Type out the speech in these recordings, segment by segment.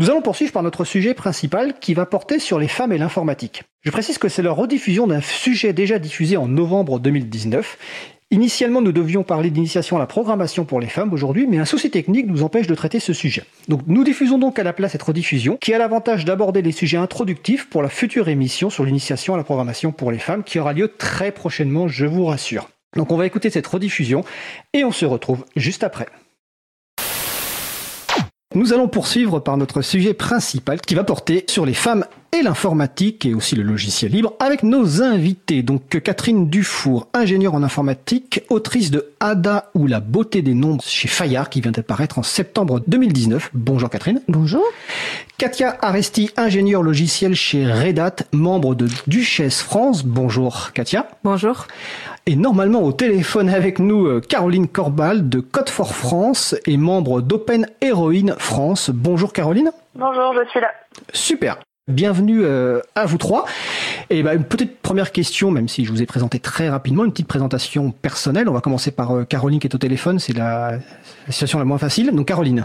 Nous allons poursuivre par notre sujet principal qui va porter sur les femmes et l'informatique. Je précise que c'est la rediffusion d'un sujet déjà diffusé en novembre 2019. Initialement, nous devions parler d'initiation à la programmation pour les femmes aujourd'hui, mais un souci technique nous empêche de traiter ce sujet. Donc, nous diffusons donc à la place cette rediffusion, qui a l'avantage d'aborder les sujets introductifs pour la future émission sur l'initiation à la programmation pour les femmes, qui aura lieu très prochainement, je vous rassure. Donc, on va écouter cette rediffusion et on se retrouve juste après. Nous allons poursuivre par notre sujet principal qui va porter sur les femmes et l'informatique et aussi le logiciel libre avec nos invités. Donc Catherine Dufour, ingénieure en informatique, autrice de Ada ou la beauté des nombres chez Fayard qui vient d'apparaître en septembre 2019. Bonjour Catherine. Bonjour. Katia Aresti, ingénieure logiciel chez Red Hat, membre de Duchesse France. Bonjour Katia. Bonjour. Et normalement au téléphone avec nous euh, Caroline Corbal de Code for France et membre d'Open Heroine France. Bonjour Caroline. Bonjour, je suis là. Super. Bienvenue euh, à vous trois. Et bah, une petite première question, même si je vous ai présenté très rapidement, une petite présentation personnelle. On va commencer par euh, Caroline qui est au téléphone, c'est la, la situation la moins facile. Donc Caroline.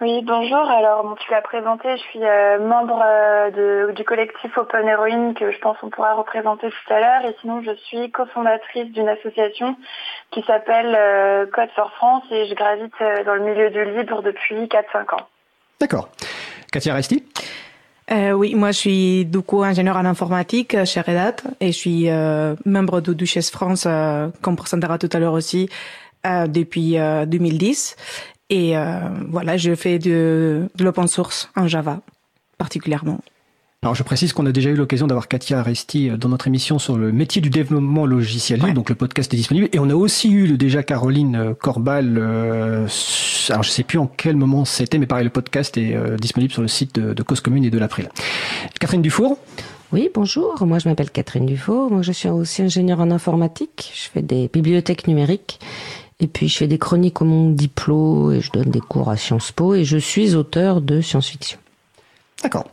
Oui, bonjour. Alors, bon, tu l'as présenté, je suis euh, membre euh, de, du collectif Open Heroine que je pense on pourra représenter tout à l'heure. Et sinon, je suis cofondatrice d'une association qui s'appelle euh, Code for France et je gravite euh, dans le milieu du libre depuis 4-5 ans. D'accord. Katia Resti? Euh, oui, moi je suis du coup ingénieur en informatique chez Red Hat et je suis euh, membre de Duchesse France, euh, comme présentera tout à l'heure aussi, euh, depuis euh, 2010. Et euh, voilà, je fais de, de l'open source en Java particulièrement. Alors je précise qu'on a déjà eu l'occasion d'avoir Katia Aresti euh, dans notre émission sur le métier du développement logiciel libre, Ouais. donc le podcast est disponible. Et on a aussi eu le déjà Caroline euh, Corbal, euh, alors je sais plus en quel moment c'était, mais pareil, le podcast est euh, disponible sur le site de, de Cause Commune et de l'April. Catherine Dufour Oui, bonjour. Moi, je m'appelle Catherine Dufault. Moi, je suis aussi ingénieure en informatique. Je fais des bibliothèques numériques. Et puis, je fais des chroniques au monde diplôme et je donne des cours à Sciences Po et je suis auteur de science-fiction. D'accord.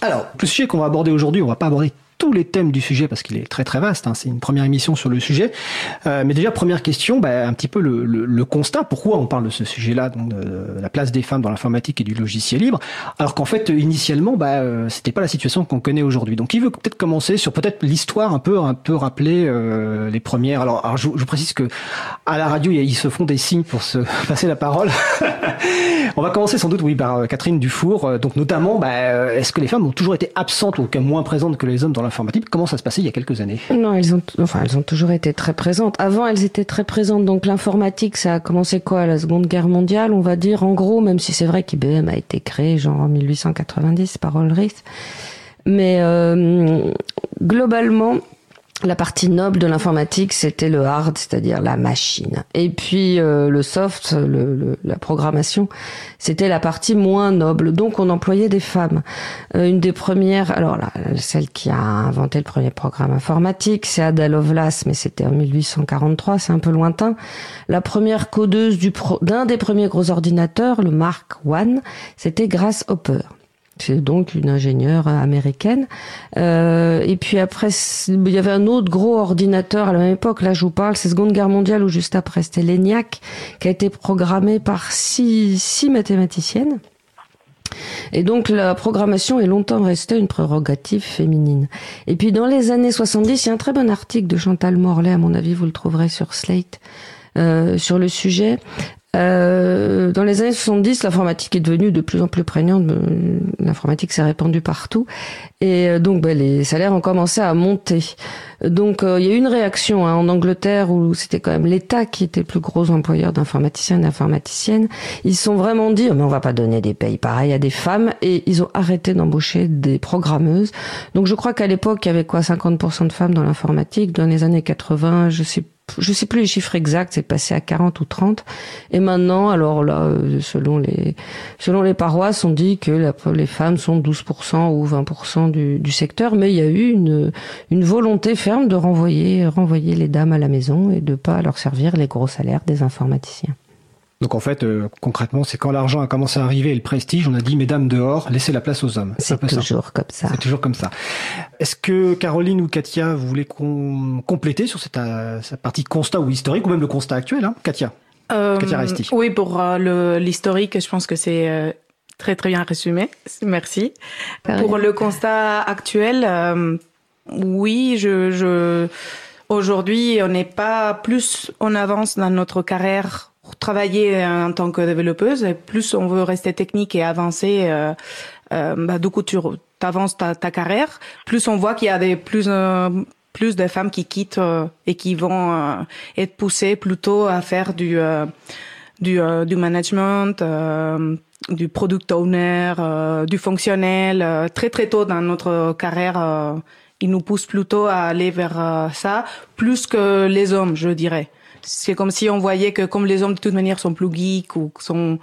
Alors, le sujet qu'on va aborder aujourd'hui, on va pas aborder tous les thèmes du sujet parce qu'il est très très vaste. hein. C'est une première émission sur le sujet. Euh, mais déjà, première question, bah, un petit peu le, constat. Pourquoi on parle de ce sujet-là, donc de, la place des femmes dans l'informatique et du logiciel libre, alors qu'en fait, initialement, bah, euh, c'était pas la situation qu'on connaît aujourd'hui. Donc, qui veut peut-être commencer sur peut-être l'histoire un peu un peu rappeler euh, les premières. Alors, je, je précise que à la radio, il ils se font des signes pour se passer la parole. On va commencer sans doute, oui, par Catherine Dufour. Donc, notamment, bah, est-ce que les femmes ont toujours été absentes ou moins présentes que les hommes dans Comment ça se passait il y a quelques années? Non, elles ont, enfin, elles ont toujours été très présentes. Avant, elles étaient très présentes. Donc, l'informatique, ça a commencé quoi? La Seconde Guerre mondiale, on va dire, en gros, même si c'est vrai qu'IBM a été créé genre en 1890 par Ulrich. Mais euh, globalement, la partie noble de l'informatique, c'était le hard, c'est-à-dire la machine. Et puis euh, le soft, le, la programmation, c'était la partie moins noble. Donc on employait des femmes. Euh, une des premières, alors là, celle qui a inventé le premier programme informatique, c'est Ada Lovelace, mais c'était en 1843, c'est un peu lointain. La première codeuse d'un des premiers gros ordinateurs, le Mark I, c'était Grace Hopper. C'est donc une ingénieure américaine. Euh, et puis après, il y avait un autre gros ordinateur à la même époque. Là, je vous parle, c'est Seconde Guerre mondiale ou juste après, c'était l'ENIAC, qui a été programmé par six, six mathématiciennes. Et donc la programmation est longtemps restée une prérogative féminine. Et puis dans les années 70, il y a un très bon article de Chantal Morlaix, à mon avis vous le trouverez sur Slate, euh, sur le sujet. Euh, dans les années 70, l'informatique est devenue de plus en plus prégnante. Euh, L'informatique s'est répandue partout. Et euh, donc, ben, les salaires ont commencé à monter. Donc, il y a eu une réaction hein, en Angleterre où c'était quand même l'État qui était le plus gros employeur d'informaticiens et d'informaticiennes. Ils sont vraiment dit, oh, mais on va pas donner des payes pareilles à des femmes. Et ils ont arrêté d'embaucher des programmeuses. Donc, je crois qu'à l'époque, il y avait quoi 50% de femmes dans l'informatique. Dans les années 80, je sais je sais plus les chiffres exacts, c'est passé à 40 ou 30. Et maintenant, alors là, euh, selon les, selon les paroisses, on dit que les femmes sont 12% ou 20% du, du secteur, mais il y a eu une, une volonté ferme de renvoyer, renvoyer les dames à la maison et de pas leur servir les gros salaires des informaticiens. Donc en fait, euh, concrètement, c'est quand l'argent a commencé à arriver et le prestige, on a dit mesdames dehors, laissez la place aux hommes. C'est peu ça. toujours comme ça. C'est toujours comme ça. Est-ce que Caroline ou Katia, vous voulez qu'on compléter sur cette, euh, cette partie constat ou historique, ou même le constat actuel, hein? Katia Euh, Katia Resti. oui, pour euh, l'historique, je pense que c'est euh, Très très bien résumé. Merci. Pour le constat actuel, euh, oui, je, je aujourd'hui, on n'est pas plus en avance dans notre carrière travailler en tant que développeuse. Et plus on veut rester technique et avancer, euh, euh, bah, du coup, tu avances ta, ta, carrière. Plus on voit qu'il y a des plus euh, plus de femmes qui quittent euh, et qui vont euh, être poussées plutôt à faire du du, du management du product owner, euh, du fonctionnel, euh, très très tôt dans notre carrière, euh, il nous pousse plutôt à aller vers ça, plus que les hommes, je dirais. C'est comme si on voyait que comme les hommes de toute manière sont plus geeks ou sont,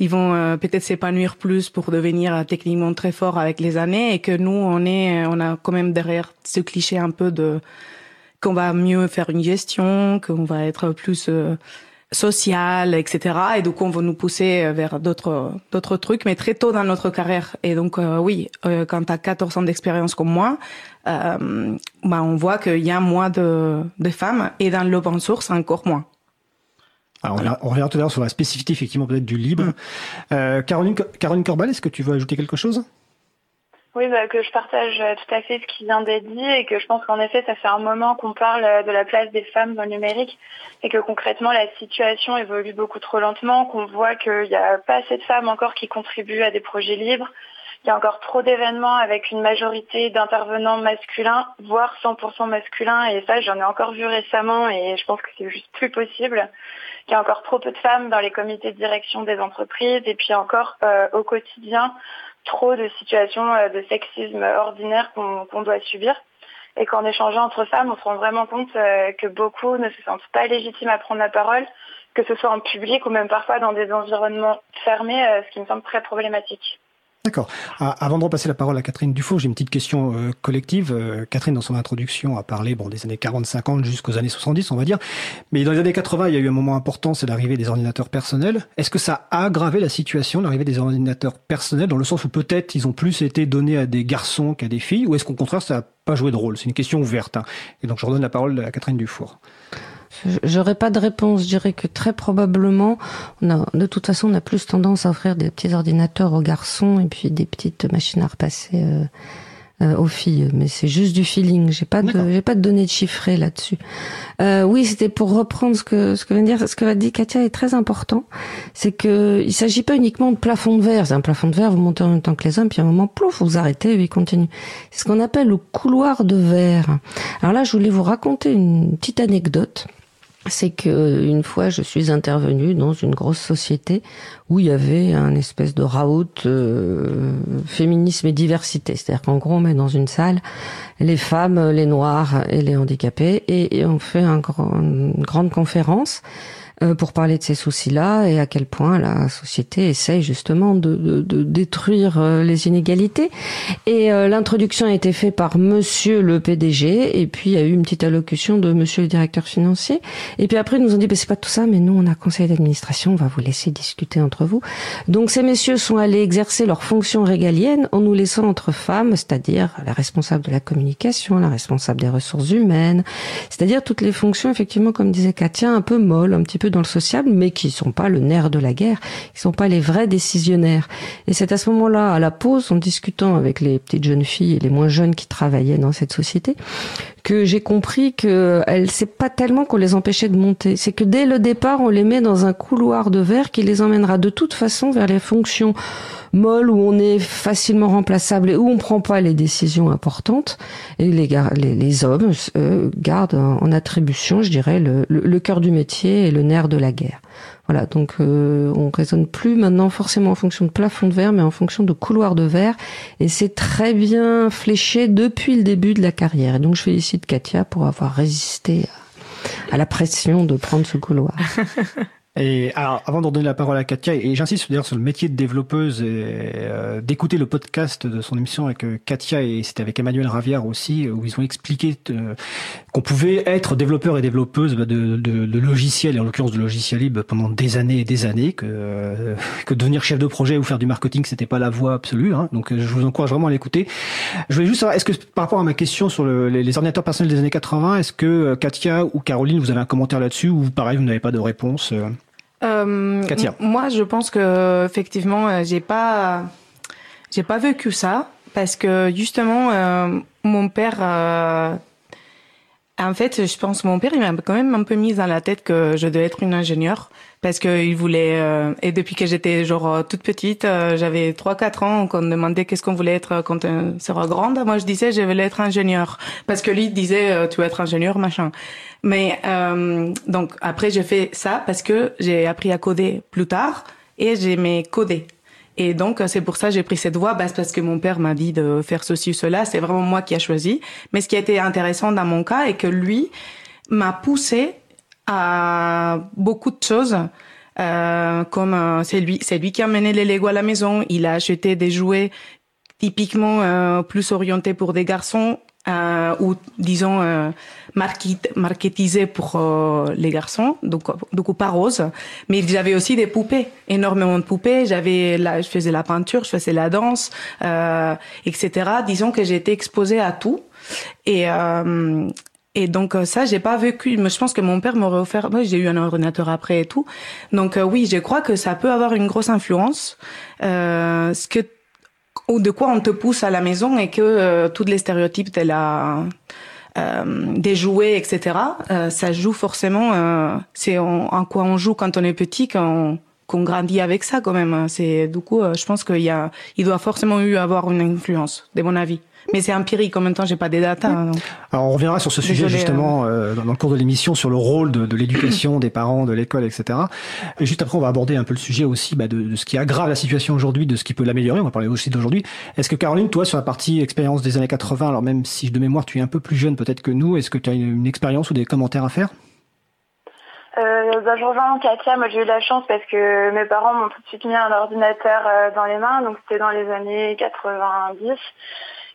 ils vont peut-être s'épanouir plus pour devenir techniquement très forts avec les années et que nous on est, on a quand même derrière ce cliché un peu de qu'on va mieux faire une gestion, qu'on va être plus social, etc. Et donc on va nous pousser vers d'autres d'autres trucs, mais très tôt dans notre carrière. Et donc euh, oui, euh, quand tu as 14 ans d'expérience comme moi, euh, bah, on voit qu'il y a moins de, de femmes et dans l'open source encore moins. Alors, on, revient tout à l'heure sur la spécificité effectivement peut-être du libre. Mm. Caroline, Caroline Corbal, est-ce que tu veux ajouter quelque chose? Oui, bah, que je partage euh, tout à fait ce qui vient d'être dit et que je pense qu'en effet, ça fait un moment qu'on parle euh, de la place des femmes dans le numérique et que concrètement, la situation évolue beaucoup trop lentement, qu'on voit qu'il n'y a pas assez de femmes encore qui contribuent à des projets libres. Il y a encore trop d'événements avec une majorité d'intervenants masculins, voire 100% masculins. Et ça, j'en ai encore vu récemment et je pense que c'est juste plus possible. Il y a encore trop peu de femmes dans les comités de direction des entreprises et puis encore euh, au quotidien, trop de situations euh, de sexisme ordinaire qu'on doit subir. Et qu'en échangeant entre femmes, on se rend vraiment compte euh, que beaucoup ne se sentent pas légitimes à prendre la parole, que ce soit en public ou même parfois dans des environnements fermés, euh, ce qui me semble très problématique. D'accord. Ah, avant de repasser la parole à Catherine Dufault, j'ai une petite question euh, collective. Euh, Catherine, dans son introduction, a parlé des années 40-50 jusqu'aux années 70, on va dire. Mais dans les années 80, il y a eu un moment important, c'est l'arrivée des ordinateurs personnels. Est-ce que ça a aggravé la situation, l'arrivée des ordinateurs personnels, dans le sens où peut-être ils ont plus été donnés à des garçons qu'à des filles, ou est-ce qu'au contraire, ça n'a pas joué de rôle? C'est une question ouverte. Hein. Et donc, je redonne la parole à Catherine Dufour. J'aurais pas de réponse. Je dirais que très probablement, on a, de toute façon, on a plus tendance à offrir des petits ordinateurs aux garçons et puis des petites machines à repasser euh, euh, aux filles. Mais c'est juste du feeling. J'ai pas de, j'ai pas de données chiffrées là-dessus. Euh, oui, c'était pour reprendre ce que ce que vient dire, ce que va dire Katia est très important. C'est que il s'agit pas uniquement de plafond de verre. C'est un plafond de verre, vous montez en même temps que les hommes, puis à un moment, plouf, vous arrêtez et il continue. C'est ce qu'on appelle le couloir de verre. Alors là, je voulais vous raconter une petite anecdote c'est que une fois je suis intervenue dans une grosse société où il y avait un espèce de raout euh, féminisme et diversité. C'est-à-dire qu'en gros on met dans une salle les femmes, les noirs et les handicapés et, on fait un une grande conférence euh, pour parler de ces soucis-là et à quel point la société essaye justement de, de, de détruire euh, les inégalités. Et euh, l'introduction a été faite par Monsieur le PDG et puis il y a eu une petite allocution de Monsieur le directeur financier. Et puis après ils nous ont dit bah, c'est pas tout ça, mais nous on a conseil d'administration, on va vous laisser discuter entre vous. Donc ces messieurs sont allés exercer leurs fonctions régaliennes en nous laissant entre femmes, c'est-à-dire la responsable de la communication, la responsable des ressources humaines, c'est-à-dire toutes les fonctions effectivement comme disait Katia un peu molles, un petit peu dans le sociable, mais qui sont pas le nerf de la guerre, qui sont pas les vrais décisionnaires. Et c'est à ce moment-là, à la pause, en discutant avec les petites jeunes filles et les moins jeunes qui travaillaient dans cette société, que j'ai compris que c'est pas tellement qu'on les empêchait de monter, c'est que dès le départ, on les met dans un couloir de verre qui les emmènera de toute façon vers les fonctions molles où on est facilement remplaçable et où on prend pas les décisions importantes. Et les, les, les hommes gardent en attribution, je dirais, le, le, cœur du métier et le nerf de la guerre. Voilà, donc euh, on raisonne plus maintenant forcément en fonction de plafond de verre, mais en fonction de couloir de verre. Et c'est très bien fléché depuis le début de la carrière. Et donc je félicite Katia pour avoir résisté à la pression de prendre ce couloir. Et alors, avant de donner la parole à Katia, et j'insiste d'ailleurs sur le métier de développeuse, euh, d'écouter le podcast de son émission avec euh, Katia et c'était avec Emmanuel Ravière aussi, où ils ont expliqué euh, qu'on pouvait être développeur et développeuse bah, de, de, de, logiciels, et en l'occurrence de logiciels libres, pendant des années et des années, que, que devenir chef de projet ou faire du marketing, c'était pas la voie absolue. Hein, donc, je vous encourage vraiment à l'écouter. Je voulais juste savoir, est-ce que par rapport à ma question sur le, les, les, ordinateurs personnels des années 80, est-ce que Katia ou Caroline, vous avez un commentaire là-dessus, ou pareil, vous n'avez pas de réponse Katia. Moi, je pense que effectivement, j'ai pas, j'ai pas vécu ça parce que justement, mon père en fait, je pense mon père il m'a quand même un peu mis dans la tête que je devais être une ingénieure parce qu'il voulait euh, et depuis que j'étais genre euh, toute petite, euh, j'avais 3 4 ans qu'on me demandait qu'est-ce qu'on voulait être quand on sera grande, moi je disais je voulais être ingénieur parce que lui disait tu veux être ingénieur machin. Mais donc après j'ai fait ça parce que j'ai appris à coder plus tard et j'aimais coder. Et donc, c'est pour ça que j'ai pris cette voie, bah, parce que mon père m'a dit de faire ceci ou cela. C'est vraiment moi qui a choisi. Mais ce qui a été intéressant dans mon cas est que lui m'a poussé à beaucoup de choses. Euh, comme euh, c'est lui, c'est lui qui a mené les Lego à la maison. Il a acheté des jouets typiquement euh, plus orientés pour des garçons euh, ou disons euh, marketisé pour euh, les garçons, donc donc pas rose. Mais j'avais aussi des poupées, énormément de poupées. J'avais, là, je faisais la peinture, je faisais la danse, euh, etc. Disons que été exposée à tout et euh, et donc ça, j'ai pas vécu. Je pense que mon père m'aurait offert. Moi, j'ai eu un ordinateur après et tout. Donc oui, je crois que ça peut avoir une grosse influence. Euh, ce que ou de quoi on te pousse à la maison et que euh, tous les stéréotypes de la euh, des jouets, etc. Euh, ça joue forcément. Euh, c'est en, quoi on joue quand on est petit, qu'on qu'on grandit avec ça quand même. C'est du coup, je pense qu'il y a, il doit forcément eu avoir une influence, de mon avis. Mais c'est empirique. En même temps, j'ai pas des datas. Hein, Alors, on reviendra sur ce sujet justement hein. euh, dans le cours de l'émission sur le rôle de, de l'éducation, des parents, de l'école, etc. Et juste après, on va aborder un peu le sujet aussi bah, de, de, ce qui aggrave la situation aujourd'hui, de ce qui peut l'améliorer. On va parler aussi d'aujourd'hui. Est-ce que Caroline, toi, sur la partie expérience des années 80, alors même si de mémoire tu es un peu plus jeune peut-être que nous, est-ce que tu as une, une expérience ou des commentaires à faire? Euh, bah, je rejoins Katia, moi j'ai eu la chance parce que mes parents m'ont tout de suite mis un ordinateur euh, dans les mains, donc c'était dans les années 90.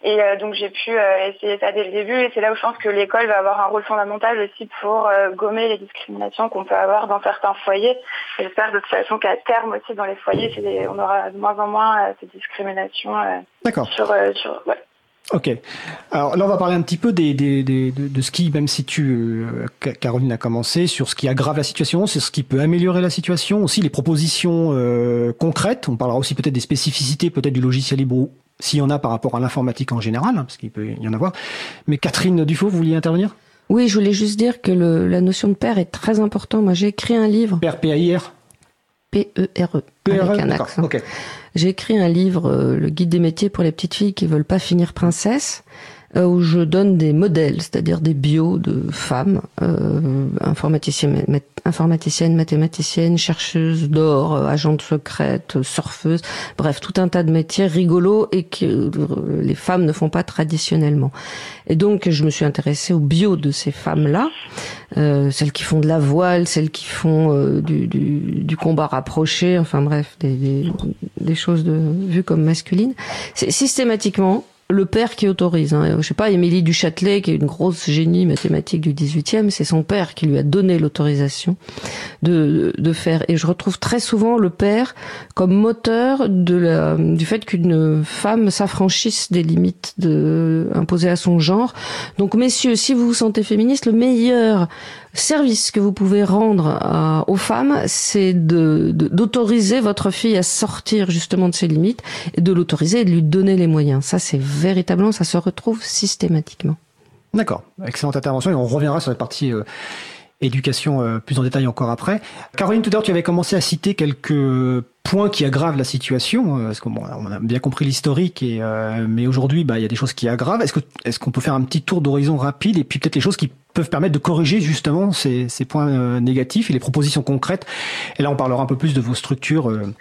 Et euh, donc j'ai pu euh, essayer ça dès le début et c'est là où je pense que l'école va avoir un rôle fondamental aussi pour euh, gommer les discriminations qu'on peut avoir dans certains foyers. J'espère de toute façon qu'à terme aussi dans les foyers, on aura de moins en moins ces discriminations sur, sur ouais. Ok. Alors là, on va parler un petit peu des, des, des de, de, ce qui, même si tu, euh, Caroline a commencé, sur ce qui aggrave la situation, c'est ce qui peut améliorer la situation, aussi les propositions euh, concrètes. On parlera aussi peut-être des spécificités, peut-être du logiciel libre, s'il y en a par rapport à l'informatique en général, hein, parce qu'il peut y en avoir. Mais Catherine Dufaux, vous vouliez intervenir? Oui, je voulais juste dire que le, la notion de père est très importante. Moi, j'ai écrit un livre. Père, P-A-I-R? P-E-R-E. -E, avec un accent. Okay. J'ai écrit un livre, euh, Le guide des métiers pour les petites filles qui veulent pas finir princesse, où je donne des modèles, c'est-à-dire des bios de femmes, euh, informaticiennes, mathématiciennes, chercheuses d'or, euh, agentes secrètes, surfeuses, bref, tout un tas de métiers rigolos et que euh, les femmes ne font pas traditionnellement. Et donc, je me suis intéressée aux bios de ces femmes-là, euh, celles qui font de la voile, celles qui font euh, du, du, du, combat rapproché, enfin bref, des, des, choses de, vues comme masculines. Systématiquement le père qui autorise. Hein. Je sais pas, Émilie du Châtelet, qui est une grosse génie mathématique du 18e, c'est son père qui lui a donné l'autorisation de, de faire. Et je retrouve très souvent le père comme moteur du fait qu'une femme s'affranchisse des limites imposées à son genre. Donc, messieurs, si vous vous sentez féministe, le meilleur service que vous pouvez rendre à, aux femmes, c'est de, d'autoriser votre fille à sortir justement de ses limites et de l'autoriser et de lui donner les moyens. Ça, c'est véritablement, ça se retrouve systématiquement. D'accord, excellente intervention et on reviendra sur la partie euh, éducation euh, plus en détail encore après. Caroline, tout à l'heure, tu avais commencé à citer quelques points qui aggravent la situation, euh, parce qu'on on a bien compris l'historique, et euh, mais aujourd'hui, bah, il y a des choses qui aggravent. Est-ce que est-ce qu'on peut faire un petit tour d'horizon rapide et puis peut-être les choses qui peuvent permettre de corriger justement ces, ces points euh, négatifs et les propositions concrètes? Et là, on parlera un peu plus de vos structures euh,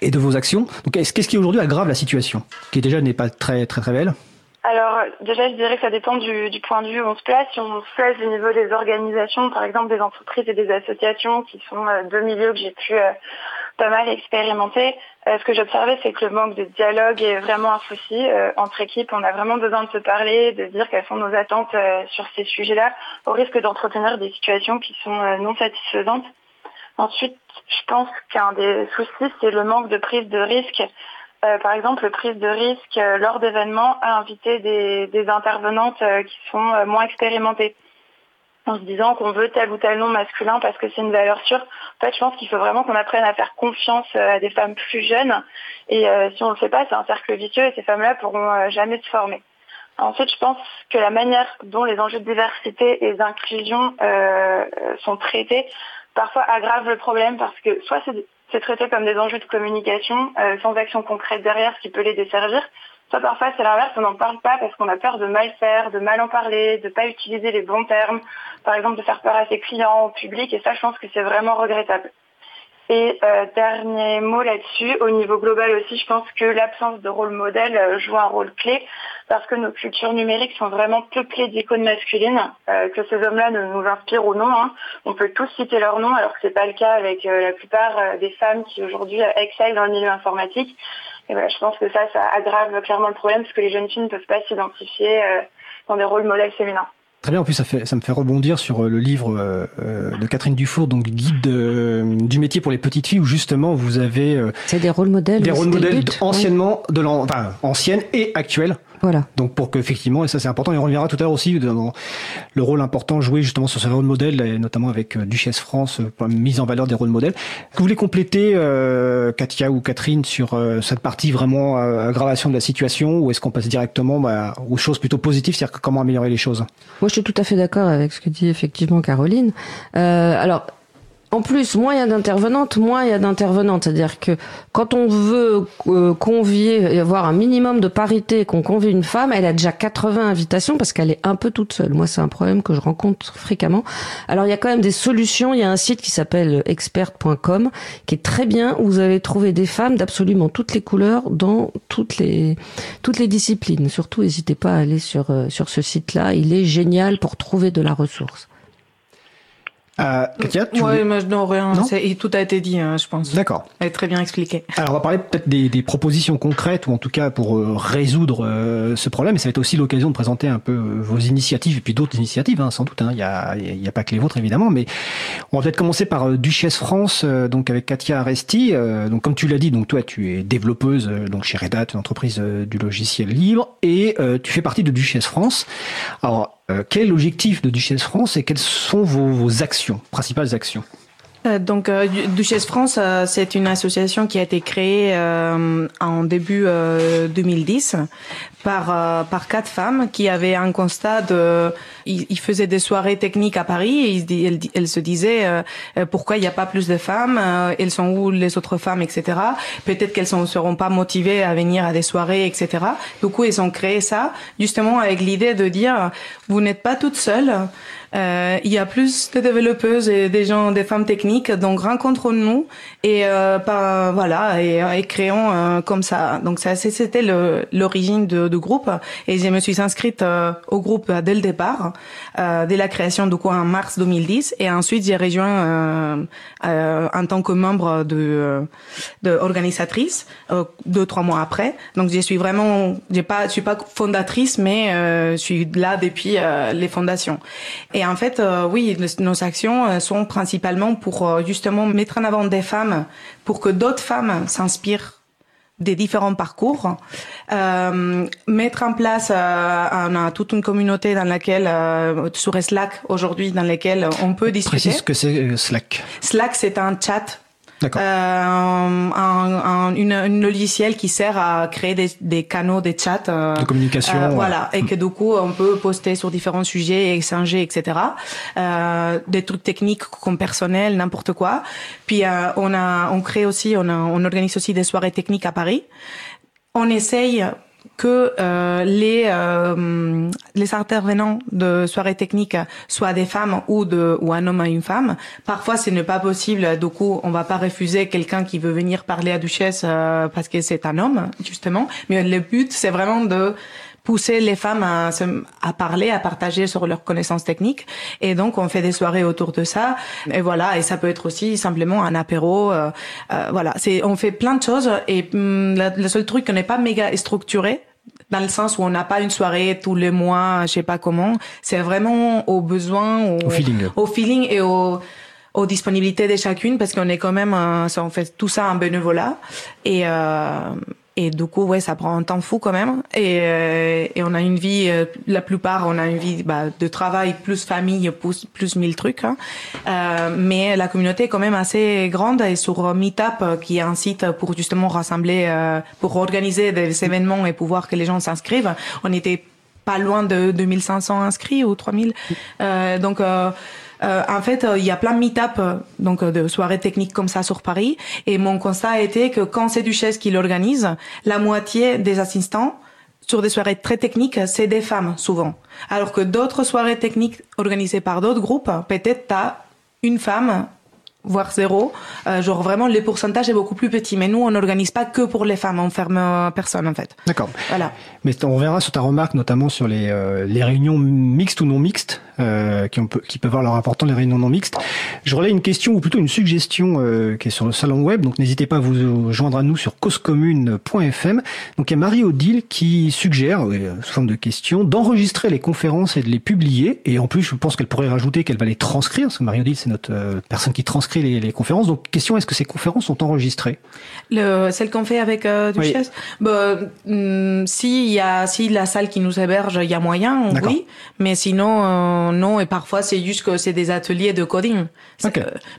et de vos actions. Donc, qu'est-ce qui aujourd'hui aggrave la situation, qui déjà n'est pas très très très belle? Alors déjà, je dirais que ça dépend du, du, point de vue où on se place. Si on se place au niveau des organisations, par exemple des entreprises et des associations, qui sont euh, deux milieux que j'ai pu euh, pas mal expérimenter, euh, ce que j'observais, c'est que le manque de dialogue est vraiment un souci entre équipes. On a vraiment besoin de se parler, de dire quelles sont nos attentes sur ces sujets-là, au risque d'entretenir des situations qui sont non satisfaisantes. Ensuite, je pense qu'un des soucis, c'est le manque de prise de risque euh, par exemple, prise de risque euh, lors d'événements à inviter des, des intervenantes euh, qui sont moins expérimentées. en se disant qu'on veut tel ou tel nom masculin parce que c'est une valeur sûre. En fait, je pense qu'il faut vraiment qu'on apprenne à faire confiance à des femmes plus jeunes. Et si on le fait pas, c'est un cercle vicieux et ces femmes-là pourront jamais se former. Ensuite, je pense que la manière dont les enjeux de diversité et d'inclusion euh, sont traités parfois aggrave le problème parce que soit c'est traité comme des enjeux de communication euh, sans action concrète derrière, ce qui peut les desservir, soit parfois c'est l'inverse, on n'en parle pas parce qu'on a peur de mal faire, de mal en parler, de pas utiliser les bons termes, par exemple de faire peur à ses clients, au public, et ça je pense que c'est vraiment regrettable. Et euh, dernier mot là-dessus, au niveau global aussi, je pense que l'absence de rôle modèle euh, joue un rôle clé parce que nos cultures numériques sont vraiment peuplées d'icônes masculines, euh, que ces hommes-là nous inspirent ou non. Hein. On peut tous citer leur nom, alors que c'est pas le cas avec la plupart des femmes qui aujourd'hui excellent dans le milieu informatique. Et voilà, je pense que ça, ça aggrave clairement le problème parce que les jeunes filles ne peuvent pas s'identifier dans des rôles modèles féminins. Très bien, en plus ça, fait, ça me fait rebondir sur euh, le livre euh, euh, de Catherine Dufour, donc guide du métier pour les petites filles, où justement vous avez... c'est des rôles modèles. Des rôles modèles anciennement, de enfin, anciennes et actuelles. Voilà. Donc pour qu'effectivement, et ça c'est important, et on reviendra tout à l'heure aussi dans le rôle important joué justement sur ce rôle modèle, et notamment avec euh, Duchesse France, euh, pour la mise en valeur des rôles modèles. Que vous voulez compléter, euh, Katia ou Catherine, sur cette partie vraiment aggravation de la situation, ou est-ce qu'on passe directement bah, aux choses plutôt positives, c'est-à-dire comment améliorer les choses? Moi je suis tout à fait d'accord avec ce que dit effectivement Caroline. alors en plus, moins il y a d'intervenantes, moins il y a d'intervenantes. C'est-à-dire que quand on veut euh, convier avoir un minimum de parité, qu'on convie une femme, elle a déjà 80 invitations parce qu'elle est un peu toute seule. Moi, c'est un problème que je rencontre fréquemment. Alors, il y a quand même des solutions. Il y a un site qui s'appelle expert.com qui est très bien où vous allez trouver des femmes d'absolument toutes les couleurs dans toutes les toutes les disciplines. Surtout, n'hésitez pas à aller sur euh, sur ce site-là. Il est génial pour trouver de la ressource. Euh, Katia, tu ouais, non, rien. tout a été dit, hein, je pense. D'accord. Elle est très bien expliqué. Alors, on va parler peut-être des, des, propositions concrètes, ou en tout cas pour euh, résoudre euh, ce problème. Et ça va être aussi l'occasion de présenter un peu euh, vos initiatives, et puis d'autres initiatives, hein, sans doute. Hein. Il n'y a, y a pas que les vôtres, évidemment. Mais on va peut-être commencer par Duchesse France, donc avec Katia Aresti. donc, comme tu l'as dit, donc toi, tu es développeuse donc chez Red Hat, une entreprise du logiciel libre, et tu fais partie de Duchesse France. Alors, euh, quel est l'objectif de Duchesse France et quelles sont vos, actions, principales actions? euh, donc, euh, Duchesse France, c'est une association qui a été créée en début 2010 par euh, par quatre femmes qui avaient un constat de ils, faisaient des soirées techniques à Paris et elles, se disaient euh, euh, pourquoi il n'y a pas plus de femmes elles sont où les autres femmes etc peut-être qu'elles ne seront pas motivées à venir à des soirées etc du coup ils ont créé ça justement avec l'idée de dire vous n'êtes pas toutes seules euh, il y a plus de développeuses et des gens, des femmes techniques, donc rencontrons-nous et euh, pas, voilà et, et créons comme ça. Donc ça, c'était l'origine de groupe et je me suis inscrite euh, au groupe dès le départ, euh, dès la création de quoi en mars 2010 et ensuite j'ai rejoint euh, en tant que membre de, de organisatrice deux trois mois après. Donc je suis vraiment, j'ai pas, je suis pas fondatrice mais je suis là depuis les fondations. En fait, oui, nos actions sont principalement pour justement mettre en avant des femmes pour que d'autres femmes s'inspirent des différents parcours, euh, mettre en place euh, on a toute une communauté dans laquelle euh, sur Slack aujourd'hui dans laquelle on peut discuter. Précise que c'est euh, Slack. Slack c'est un chat euh, un, une, une, logiciel qui sert à créer des, des canaux, des chats. Euh, de communication. Euh, voilà, et que du coup, on peut poster sur différents sujets, échanger, etc. Euh, des trucs techniques comme personnel, n'importe quoi. Puis euh, on a, on crée aussi, on, a, on organise aussi des soirées techniques à Paris. On essaye que euh, les euh, les intervenants de soirées techniques soient des femmes ou de ou un homme à une femme. Parfois, ce n'est pas possible. Du coup, on va pas refuser quelqu'un qui veut venir parler à Duchesse euh, parce que c'est un homme, justement. Mais le but, c'est vraiment de pousser les femmes à, à parler, à partager sur leurs connaissances techniques. Et donc, on fait des soirées autour de ça. Et voilà. Et ça peut être aussi simplement un apéro. Euh, euh, voilà. C'est, on fait plein de choses. Et hum, le seul truc qu'on n'est pas méga structuré, dans le sens où on n'a pas une soirée tous les mois, je sais pas comment. C'est vraiment au besoin, au, feeling, au feeling et au aux disponibilités de chacune parce qu'on est quand même on fait tout ça en bénévolat et euh, Et du coup, ouais, ça prend un temps fou quand même. Et, euh, et on a une vie, euh, la plupart, on a une vie bah, de travail plus famille, plus, plus mille trucs. Hein. Euh, mais la communauté est quand même assez grande. Et sur Meetup, qui est un site pour justement rassembler, euh, pour organiser des événements et pouvoir que les gens s'inscrivent, on était pas loin de 2500 inscrits ou 3000. Euh, donc euh, en fait, euh, il y a plein de meet-up, euh, donc de soirées techniques comme ça sur Paris. Et mon constat a été que quand c'est Duchesse qui l'organise, la moitié des assistants sur des soirées très techniques, c'est des femmes souvent. Alors que d'autres soirées techniques organisées par d'autres groupes, peut-être t'as une femme voire zéro. Euh, genre vraiment, le pourcentage est beaucoup plus petit. Mais nous, on n'organise pas que pour les femmes, on ferme personne en fait. D'accord. Voilà. Mais on reviendra sur ta remarque, notamment sur les, euh, les réunions mixtes ou non mixtes, euh, qui, on peut, qui peuvent avoir leur important les réunions non mixtes. Je relais une question ou plutôt une suggestion euh, qui est sur le salon web. Donc n'hésitez pas à vous joindre à nous sur causecommune.fm. Donc il y a Marie-Odile qui suggère, sous forme de question, d'enregistrer les conférences et de les publier. Et en plus, je pense qu'elle pourrait rajouter qu'elle va les transcrire, parce que Marie-Odile, c'est notre personne qui transcrit les, conférences. Donc, question, est-ce que ces conférences sont enregistrées? Le, Celles qu'on fait avec euh, Duchesse? Bah, hmm, si, y a, si la salle qui nous héberge, il y a moyen, oui. Mais sinon, euh, non. Et parfois, c'est juste que c'est des ateliers de coding. Euh,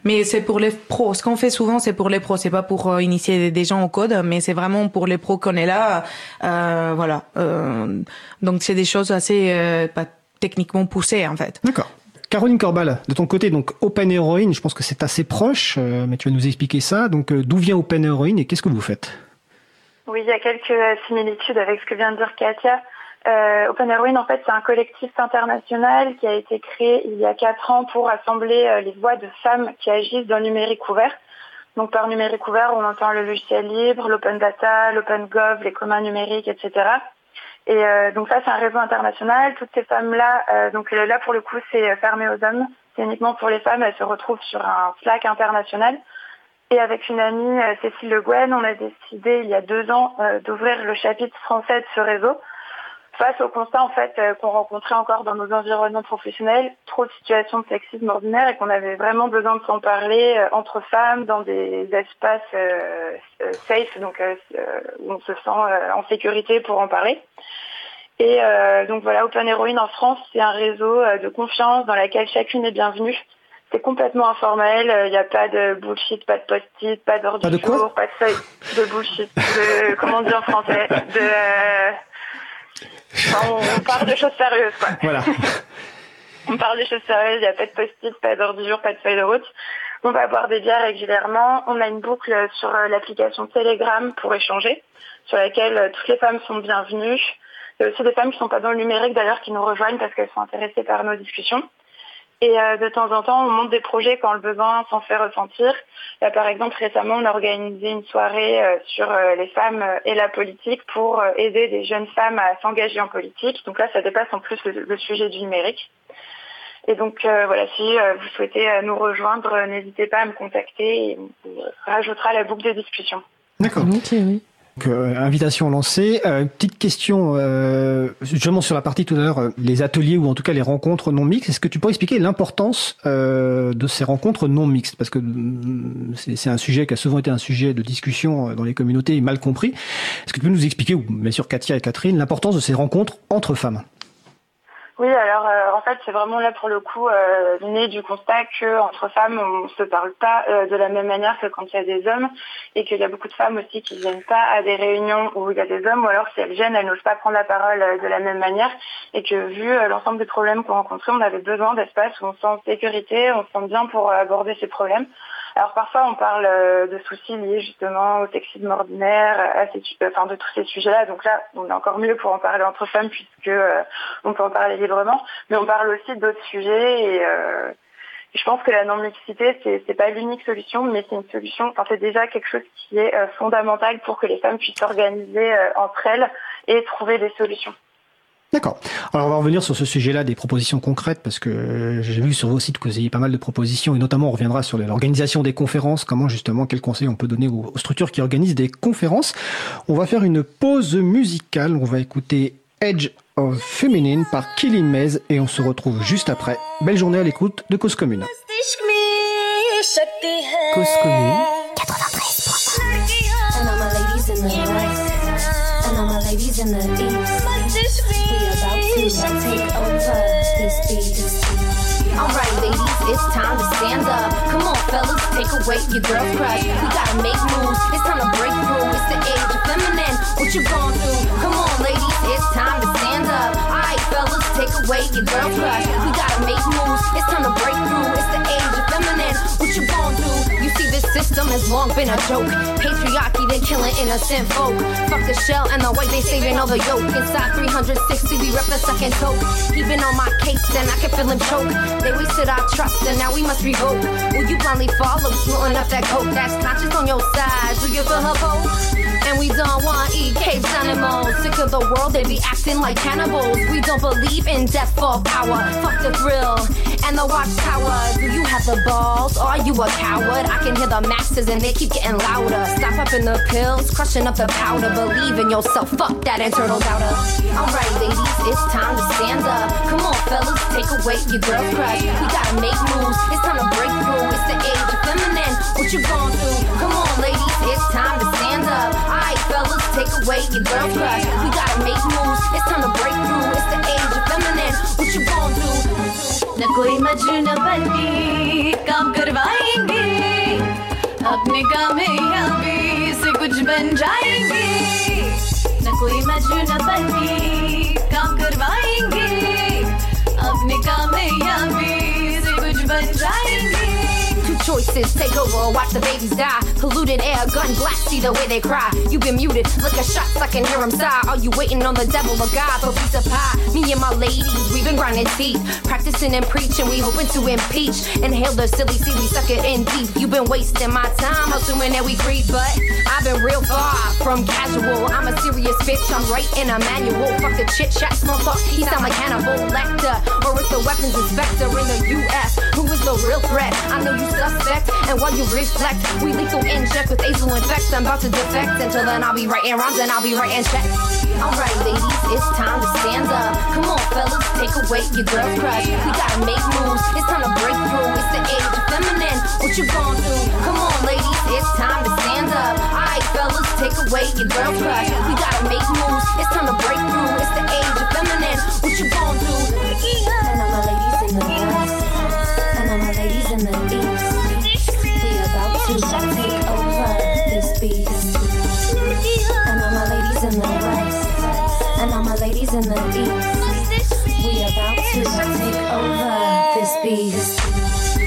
mais c'est pour les pros. Ce qu'on fait souvent, c'est pour les pros. C'est pas pour initier des gens au code, mais c'est vraiment pour les pros qu'on est là. voilà. donc, c'est des choses assez pas techniquement poussées, en fait. D'accord. Caroline Corbal, de ton côté, donc Open Heroine, je pense que c'est assez proche, euh, mais tu vas nous expliquer ça. Donc, euh, d'où vient Open Heroine et qu'est-ce que vous faites? Oui, il y a quelques euh, similitudes avec ce que vient de dire Katia. Heroine, en fait, c'est un collectif international qui a été créé il y a quatre ans pour rassembler les voix de femmes qui agissent dans le numérique ouvert. Donc, par numérique ouvert, on entend le logiciel libre, l'open data, l'open gov, les communs numériques, etc. Et euh, donc ça, c'est un réseau international. Toutes ces femmes-là, euh, donc là pour le coup, c'est fermé aux hommes. C'est uniquement pour les femmes. Elles se retrouvent sur un Slack international. Et avec une amie, euh, Cécile Le Guen, on a décidé il y a deux ans d'ouvrir le chapitre français de ce réseau face au constat en fait euh, qu'on rencontrait encore dans nos environnements professionnels trop de situations de sexisme ordinaire et qu'on avait vraiment besoin de s'en parler euh, entre femmes dans des espaces euh, safe donc où on se sent en sécurité pour en parler. Et donc voilà, Open Heroine en France, c'est un réseau de confiance dans lequel chacune est bienvenue. C'est complètement informel, il n'y a pas de bullshit, pas de post-it, pas d'ordre du jour, pas de feuille de bullshit, de comment on dit en français, de on, parle de choses sérieuses, quoi. Voilà. on parle des choses sérieuses, il n'y a pas de post-it, pas d'ordre du jour, pas de feuille de route. On va boire des bières régulièrement. On a une boucle sur euh, l'application Telegram pour échanger, sur laquelle euh, toutes les femmes sont bienvenues. Il y a aussi des femmes qui ne sont pas dans le numérique d'ailleurs qui nous rejoignent parce qu'elles sont intéressées par nos discussions. Et euh, de temps en temps, on monte des projets quand le besoin s'en fait ressentir. Là, par exemple, récemment, on a organisé une soirée euh, sur euh, les femmes et la politique pour aider des jeunes femmes à s'engager en politique. Donc là, ça dépasse en plus le, sujet du numérique. Et donc voilà, si vous souhaitez nous rejoindre, n'hésitez pas à me contacter et on rajoutera la boucle de discussion. D'accord. oui. Donc, euh, invitation lancée. Euh, petite question, euh, justement sur la partie tout à l'heure, euh, les ateliers ou en tout cas les rencontres non mixtes. Est-ce que tu pourrais expliquer l'importance de ces rencontres non mixtes? Parce que mm, c'est un sujet qui a souvent été un sujet de discussion dans les communautés mal compris. Est-ce que tu peux nous expliquer, ou bien sûr Katia et Catherine, l'importance de ces rencontres entre femmes? Oui, alors euh, en fait, c'est vraiment là pour le coup euh, né du constat que entre femmes, on se parle pas euh, de la même manière que quand il y a des hommes, et qu'il y a beaucoup de femmes aussi qui viennent pas à des réunions où il y a des hommes, ou alors si elles viennent, elles n'osent pas prendre la parole euh, de la même manière, et que vu l'ensemble des problèmes qu'on rencontrait, on avait besoin d'espace où on se sent en sécurité, on se sent bien pour aborder ces problèmes. Alors parfois on parle euh, de soucis liés justement au sexisme ordinaire, à ces, enfin de tous ces sujets-là. Donc là, on est encore mieux pour en parler entre femmes puisque euh, on peut en parler librement. Mais on parle aussi d'autres sujets et euh, je pense que la non-mixité, c'est, c'est pas l'unique solution, mais c'est une solution, enfin, c'est déjà quelque chose qui est fondamental pour que les femmes puissent s'organiser entre elles et trouver des solutions. D'accord. Alors on va revenir sur ce sujet-là des propositions concrètes parce que j'ai vu sur vos sites que vous ayez pas mal de propositions et notamment on reviendra sur l'organisation des conférences, comment justement quels conseils on peut donner aux, structures qui organisent des conférences. On va faire une pause musicale, on va écouter Edge of Feminine par Killy Maze et on se retrouve juste après. Belle journée à l'écoute de Cause Commune. Cause Commune 93. Ladies in the east. We about to take over away your girl crush. We gotta make moves. It's time to break through. It's the age of feminine. What you gonna do? Come on, ladies, it's time to stand up. Alright, fellas, take away your girl crush. We gotta make moves. It's time to break through. It's the age of feminine. What you gonna do? You see, this system has long been a joke. Patriarchy, they're killing innocent folk. Fuck the shell and the white, they saving all the yolk. Inside 360, we rep the second toke. He been on my case and I can feel him choke. They wasted our trust and now we must revoke. Will you blindly follow, snorting up that coke that's conscious on your side? Do you feel her pose? And we don't want eat caged animals. Sick of the world, they be acting like cannibals. We don't believe in death for power. Fuck the thrill and the watchtower. Do you have the balls? Are you a coward? I can hear the masses and they keep getting louder. Stop up in the pills, crushing up the powder. Believe in yourself. Fuck that internal doubter. Alright, ladies, it's time to stand up. Come on, fellas, take away your girl crush. We gotta make moves. It's time to break through. It's the age of feminine. What you gonna do? Come on, ladies, it's time to stand up. Alright, fellas, take away your girl crush. We gotta make moves. It's time to break through. It's the age of feminine. What you gonna do? न कोई मजनू बनी काम करवाएँगे अपने कामयाबी से कुछ बन जाएँगे न कोई मजनू बनी काम करवाएँगे अपने कामयाबी से कुछ बन जाएँगे Two choices take over, watch the babies die. Polluted air, gun blast, see the way they cry. You've been muted, look at shots, I can hear them sigh. Are you waiting on the devil or God for piece of pie? Me and my ladies, we've been grinding teeth, practicing and preaching, we hoping to impeach. Inhale the silly seed, we suck it in deep. You've been wasting my time, assuming that we creep, but I've been real far from casual. I'm a serious bitch, I'm writing a manual. Fuck the chit chat, small talk, he sound like Hannibal Lecter, or it's the weapons inspector in the U.S. Who is the real threat? I know you suspect, and while you reflect, we lethal inject with azul infect. I'm about to defect. Until then, I'll be writing rhymes and I'll be writing checks. Alright, ladies, it's time to stand up. Come on, fellas, take away your girl's crush. We gotta make moves. It's time to break through. It's the age of feminine. What you gonna do? Come on, ladies, it's time to stand up. Alright, fellas, take away your girl's crush. We gotta make moves. It's time to break through. It's the age of feminine. What you gonna do? And all my ladies in the west And all my ladies in the east in the east We about to take over this beast.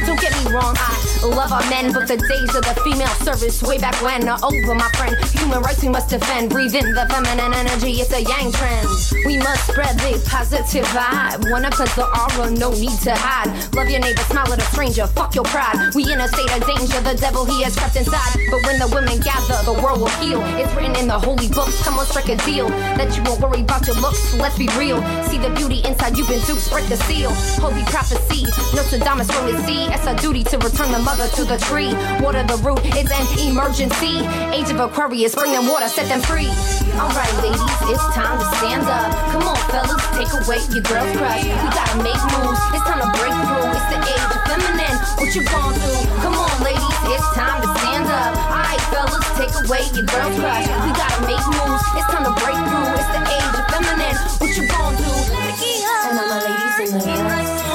Don't get me wrong, I love our men, but the days of the female service way back when are over, my friend. Human rights we must defend. Breathe in the feminine energy, it's a yang trend. We must spread the positive vibe. One up the aura, no need to hide. Love your neighbor, smile at a stranger, fuck your pride. We in a state of danger, the devil he has crept inside. But when the women gather, the world will heal. It's written in the holy books, come on, strike a deal. That you won't worry about your looks, let's be real. See the beauty inside, you've been duped, break the seal. Holy prophecy, Nostradamus from the sea. It's our duty to return the mother to the tree. Water the root, it's an emergency. Age of Aquarius, bring them water, set them free. Alright, ladies, it's time to stand up. Come on, fellas, take away your girl's crush. We gotta make moves, it's time to break through. It's the age of feminine, what you gonna do? Come on, ladies, it's time to stand up. Alright, fellas, take away your girl's crush. We gotta make moves, it's time to break through. It's the age of feminine, what you gonna do? And all my ladies in the west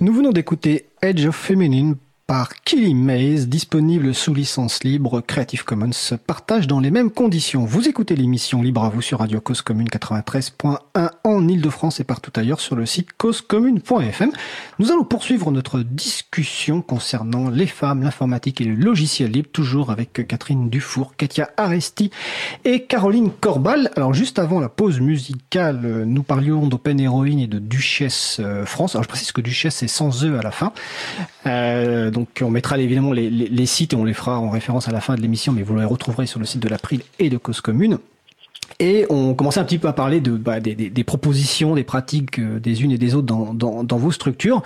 Nous venons d'écouter Edge of Feminine par Killy Maze, disponible sous licence libre Creative Commons, partage dans les mêmes conditions. Vous écoutez l'émission Libre à vous sur Radio Cause Commune 93.1 en Ile-de-France et partout ailleurs sur le site causecommune.fm. Nous allons poursuivre notre discussion concernant les femmes, l'informatique et le logiciel libre, toujours avec Catherine Dufour, Katia Aresti et Caroline Corbal. Alors juste avant la pause musicale, nous parlions d'Open Heroine et de Duchesse euh, France. Alors je précise que Duchesse c'est sans E à la fin. Euh, donc on mettra évidemment les, sites et on les fera en référence à la fin de l'émission, mais vous les retrouverez sur le site de l'April et de Cause Commune. Et on commençait un petit peu à parler de, bah, des, propositions, des pratiques euh, des unes et des autres dans, vos structures.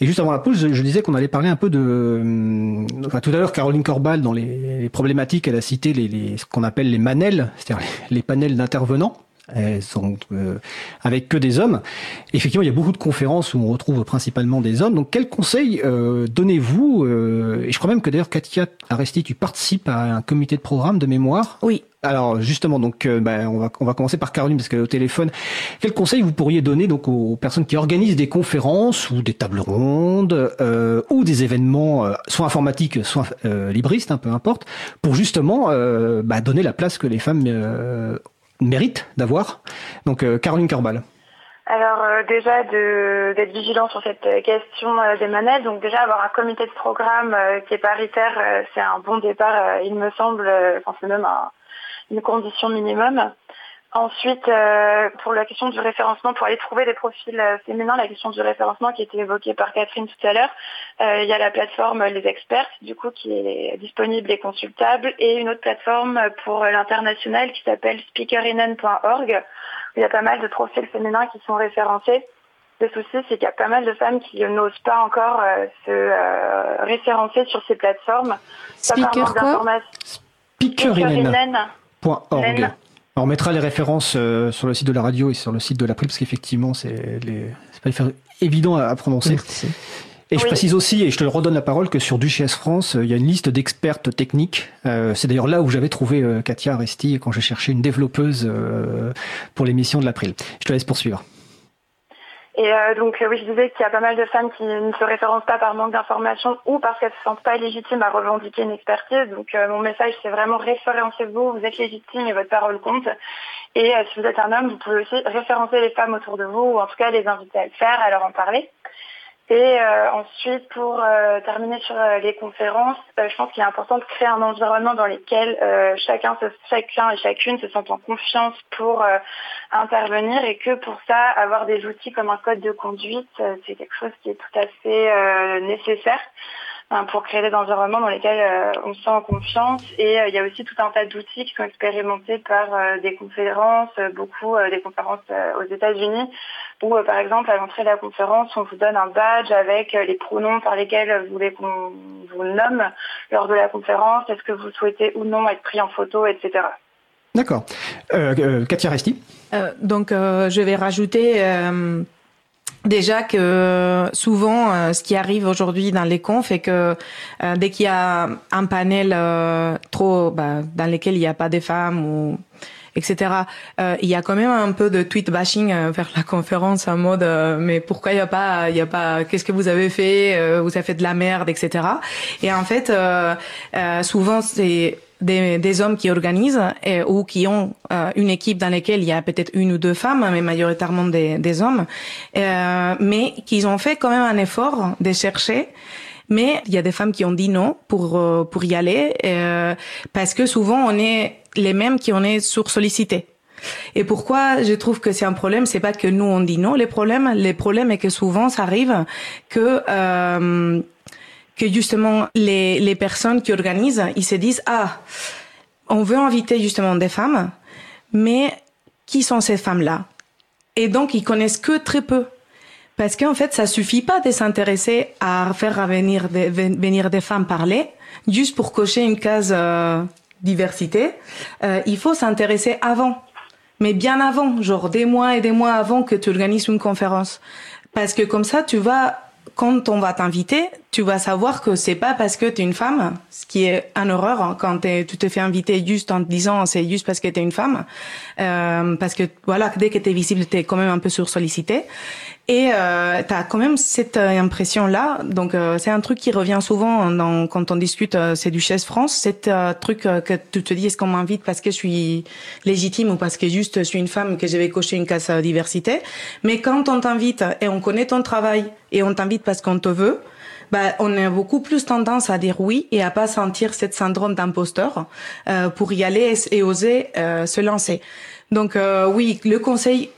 Et juste avant la pause, je, disais qu'on allait parler un peu de... Euh, enfin, tout à l'heure, Caroline Corbal, dans les, problématiques, elle a cité les, les ce qu'on appelle les manels, c'est-à-dire les panels d'intervenants elles sont euh, avec que des hommes. Effectivement, il y a beaucoup de conférences où on retrouve principalement des hommes. Donc, quel conseil euh, donnez-vous euh, Et je crois même que d'ailleurs, Katia Aresti, tu participes à un comité de programme de mémoire. Oui. Alors justement, donc euh, bah, on va on va commencer par Caroline parce qu'elle est au téléphone. Quel conseil vous pourriez donner donc aux personnes qui organisent des conférences ou des tables rondes euh, ou des événements euh, soit informatiques soit libristes, hein, peu importe, pour justement bah, donner la place que les femmes mérite d'avoir. Donc euh, Caroline Corbal. Alors euh, déjà d'être vigilant sur cette question euh, des manettes. Donc déjà avoir un comité de programme euh, qui est paritaire, euh, c'est un bon départ, il me semble. Enfin c'est même un, une condition minimum. Ensuite, euh, pour la question du référencement, pour aller trouver des profils euh, féminins, la question du référencement qui a été évoquée par Catherine tout à l'heure, euh, il y a la plateforme Les Experts, du coup, qui est disponible et consultable, et une autre plateforme pour l'international qui s'appelle speakerinen.org. Il y a pas mal de profils féminins qui sont référencés. Le souci, c'est qu'il y a pas mal de femmes qui n'osent pas encore euh, se euh, référencer sur ces plateformes. Speaker quoi? Speakerinen.org. On mettra les références euh, sur le site de la radio et sur le site de l'April parce qu'effectivement, c'est les... pas évident à, à prononcer. Merci. Et je oui. précise aussi, et je te redonne la parole, que sur Duchesse France, il y a une liste d'expertes techniques. Euh, c'est d'ailleurs là où j'avais trouvé euh, Katia Resti quand j'ai cherché une développeuse euh, pour l'émission de l'April. Je te laisse poursuivre. Et euh, donc oui, je disais qu'il y a pas mal de femmes qui ne se référencent pas par manque d'informations ou parce qu'elles se sentent pas légitimes à revendiquer une expertise. Donc euh, mon message, c'est vraiment référencez-vous, vous êtes légitime et votre parole compte. Et euh, si vous êtes un homme, vous pouvez aussi référencer les femmes autour de vous ou en tout cas les inviter à le faire, à leur en parler. Et euh, ensuite, pour euh, terminer sur euh, les conférences, je pense qu'il est important de créer un environnement dans lequel chacun, se, chacun et chacune se sentent en confiance pour intervenir et que pour ça, avoir des outils comme un code de conduite, c'est quelque chose qui est tout à fait nécessaire pour créer des environnements dans lesquels euh, on se sent en confiance. Et euh, il y a aussi tout un tas d'outils qui sont expérimentés par euh, des conférences, beaucoup des conférences aux États-Unis, où par exemple à l'entrée de la conférence, on vous donne un badge avec les pronoms par lesquels vous voulez qu'on vous nomme lors de la conférence, est-ce que vous souhaitez ou non être pris en photo, etc. D'accord. Euh, Katia Resti Donc je vais rajouter Déjà que souvent, euh, ce qui arrive aujourd'hui dans les confs est que euh, dès qu'il y a un panel euh, trop bah, dans lequel il n'y a pas de femmes ou etc. Euh, il y a quand même un peu de tweet bashing euh, vers la conférence en mode euh, mais pourquoi il y a pas il y a pas qu'est-ce que vous avez fait vous avez fait de la merde etc. Et en fait souvent c'est des, des, hommes qui organisent et, ou qui ont euh, une équipe dans laquelle il y a peut-être une ou deux femmes, mais majoritairement des, des hommes, euh, mais qu'ils ont fait quand même un effort de chercher. Mais il y a des femmes qui ont dit non pour euh, pour y aller euh, parce que souvent on est les mêmes qui on est sursollicités. Et pourquoi je trouve que c'est un problème, c'est pas que nous on dit non. Les problèmes, les problèmes est que souvent ça arrive que euh, que justement les, les personnes qui organisent, ils se disent ah, on veut inviter justement des femmes, mais qui sont ces femmes-là? Et donc ils connaissent que très peu. Parce qu'en fait, ça suffit pas de s'intéresser à faire venir des, venir des femmes parler, juste pour cocher une case euh, diversité. Euh, il faut s'intéresser avant, mais bien avant, genre des mois et des mois avant que tu organises une conférence. Parce que comme ça, tu vas quand on va t'inviter, tu vas savoir que c'est pas parce que tu es une femme, ce qui est un horreur hein, quand tu te fais inviter juste en te disant c'est juste parce que tu es une femme, euh, parce que voilà dès que tu es visible, tu es quand même un peu sursollicité. Et euh, tu as quand même cette euh, impression-là. Donc, euh, c'est un truc qui revient souvent dans, quand on discute, euh, c'est du France. C'est euh, truc euh, que tu te dis, est-ce qu'on m'invite parce que je suis légitime ou parce que juste je suis une femme que je cocher une case diversité? Mais quand on t'invite et on connaît ton travail et on t'invite parce qu'on te veut, bah, on a beaucoup plus tendance à dire oui et à pas sentir cette syndrome d'imposteur pour y aller et oser se lancer. Donc oui, le conseil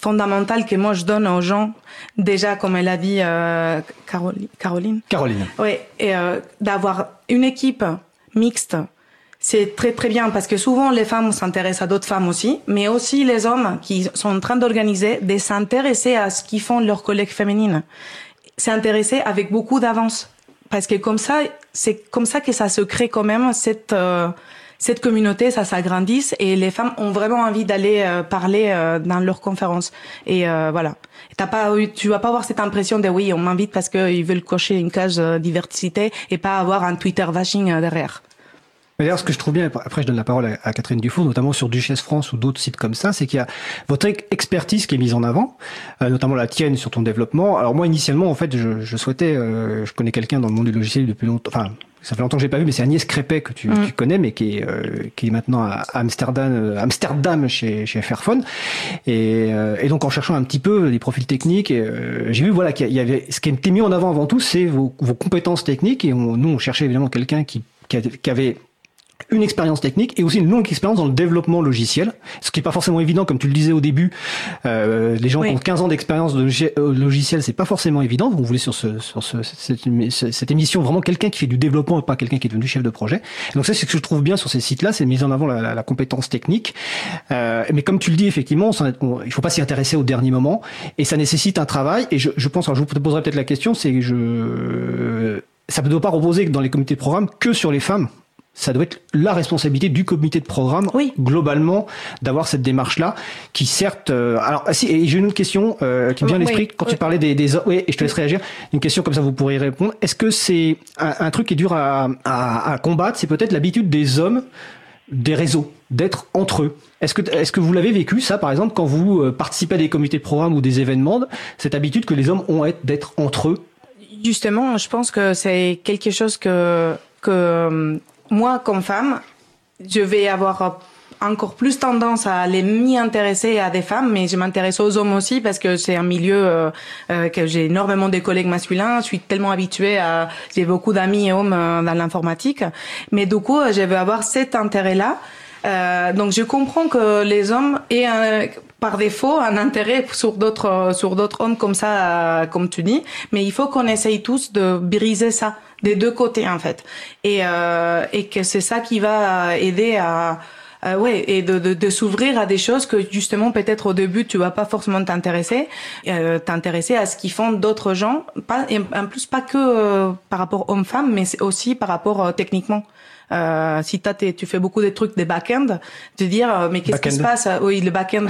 fondamentale que moi je donne aux gens, déjà comme elle a dit euh, Caroline. Caroline. Caroline. Oui, et euh, d'avoir une équipe mixte, c'est très très bien parce que souvent les femmes s'intéressent à d'autres femmes aussi, mais aussi les hommes qui sont en train d'organiser de s'intéresser à ce qu'ils font leurs collègues féminines. S'intéresser avec beaucoup d'avance parce que comme ça, c'est comme ça que ça se crée quand même cette euh, cette communauté, ça s'agrandisse et les femmes ont vraiment envie d'aller euh, parler euh, dans leurs conférences. Et euh, voilà, t'as pas, tu vas pas avoir cette impression de oui, on m'invite parce qu'ils veulent cocher une case diversité et pas avoir un Twitter vashing derrière. D'ailleurs, ce que je trouve bien, après je donne la parole à, Catherine Dufour, notamment sur Duchesse France ou d'autres sites comme ça, c'est qu'il y a votre expertise qui est mise en avant, notamment la tienne sur ton développement. Alors moi, initialement, en fait, je, je souhaitais, je connais quelqu'un dans le monde du logiciel depuis longtemps, enfin ça fait longtemps que j'ai pas vu, mais c'est Agnès Crépet que tu, mm. tu, connais, mais qui est, euh, qui est maintenant à Amsterdam, euh, Amsterdam chez, chez Fairphone. Et, euh, et, donc en cherchant un petit peu les profils techniques, j'ai vu voilà qu'il y avait ce qui était mis en avant avant tout, c'est vos, vos compétences techniques. Et on, nous, on cherchait évidemment quelqu'un qui, qui avait une expérience technique et aussi une longue expérience dans le développement logiciel, ce qui est pas forcément évident, comme tu le disais au début. Euh, les gens qui ont 15 ans d'expérience de euh, logiciel, c'est pas forcément évident. On voulait sur, ce, sur ce, cette, cette, émission vraiment quelqu'un qui fait du développement et pas quelqu'un qui est devenu chef de projet. donc ça, c'est ce que je trouve bien sur ces sites-là, c'est mise en avant la, la, la compétence technique. Euh, mais comme tu le dis, effectivement, on, il faut pas s'y intéresser au dernier moment et ça nécessite un travail. Et je, je pense, alors je vous poserai peut-être la question, c'est je ça ne doit pas reposer dans les comités de programme que sur les femmes ça doit être la responsabilité du comité de programme oui. globalement d'avoir cette démarche là qui certes euh, alors ah, si et j'ai une autre question euh, qui me vient à l'esprit quand tu parlais des, des oui et je te laisse réagir. Une question comme ça vous pourrez y répondre. Est-ce que c'est un, truc qui est dur à, à, à combattre? C'est peut-être l'habitude des hommes des réseaux d'être entre eux. Est-ce que est-ce que vous l'avez vécu ça par exemple quand vous euh, participez à des comités de programme ou des événements cette habitude que les hommes ont d'être entre eux? Justement je pense que c'est quelque chose que que moi, comme femme, je vais avoir encore plus tendance à aller m'y intéresser à des femmes, mais je m'intéresse aux hommes aussi parce que c'est un milieu euh, euh, que j'ai énormément de collègues masculins. Je suis tellement habituée à, j'ai beaucoup d'amis hommes euh, dans l'informatique, mais du coup, je vais avoir cet intérêt-là. Euh, donc je comprends que les hommes aient un, par défaut un intérêt sur d'autres sur d'autres hommes comme ça, comme tu dis, mais il faut qu'on essaye tous de briser ça des deux côtés en fait, et euh, et que c'est ça qui va aider à euh, ouais, et de, de, de s'ouvrir à des choses que justement peut-être au début tu vas pas forcément t'intéresser, euh, t'intéresser à ce qu'ils font d'autres gens, pas en plus pas que euh, par rapport homme-femme, mais aussi par rapport euh, techniquement. Euh, si tu fais beaucoup des trucs des back-end, de dire mais qu'est-ce qui se passe? Oui, le back-end.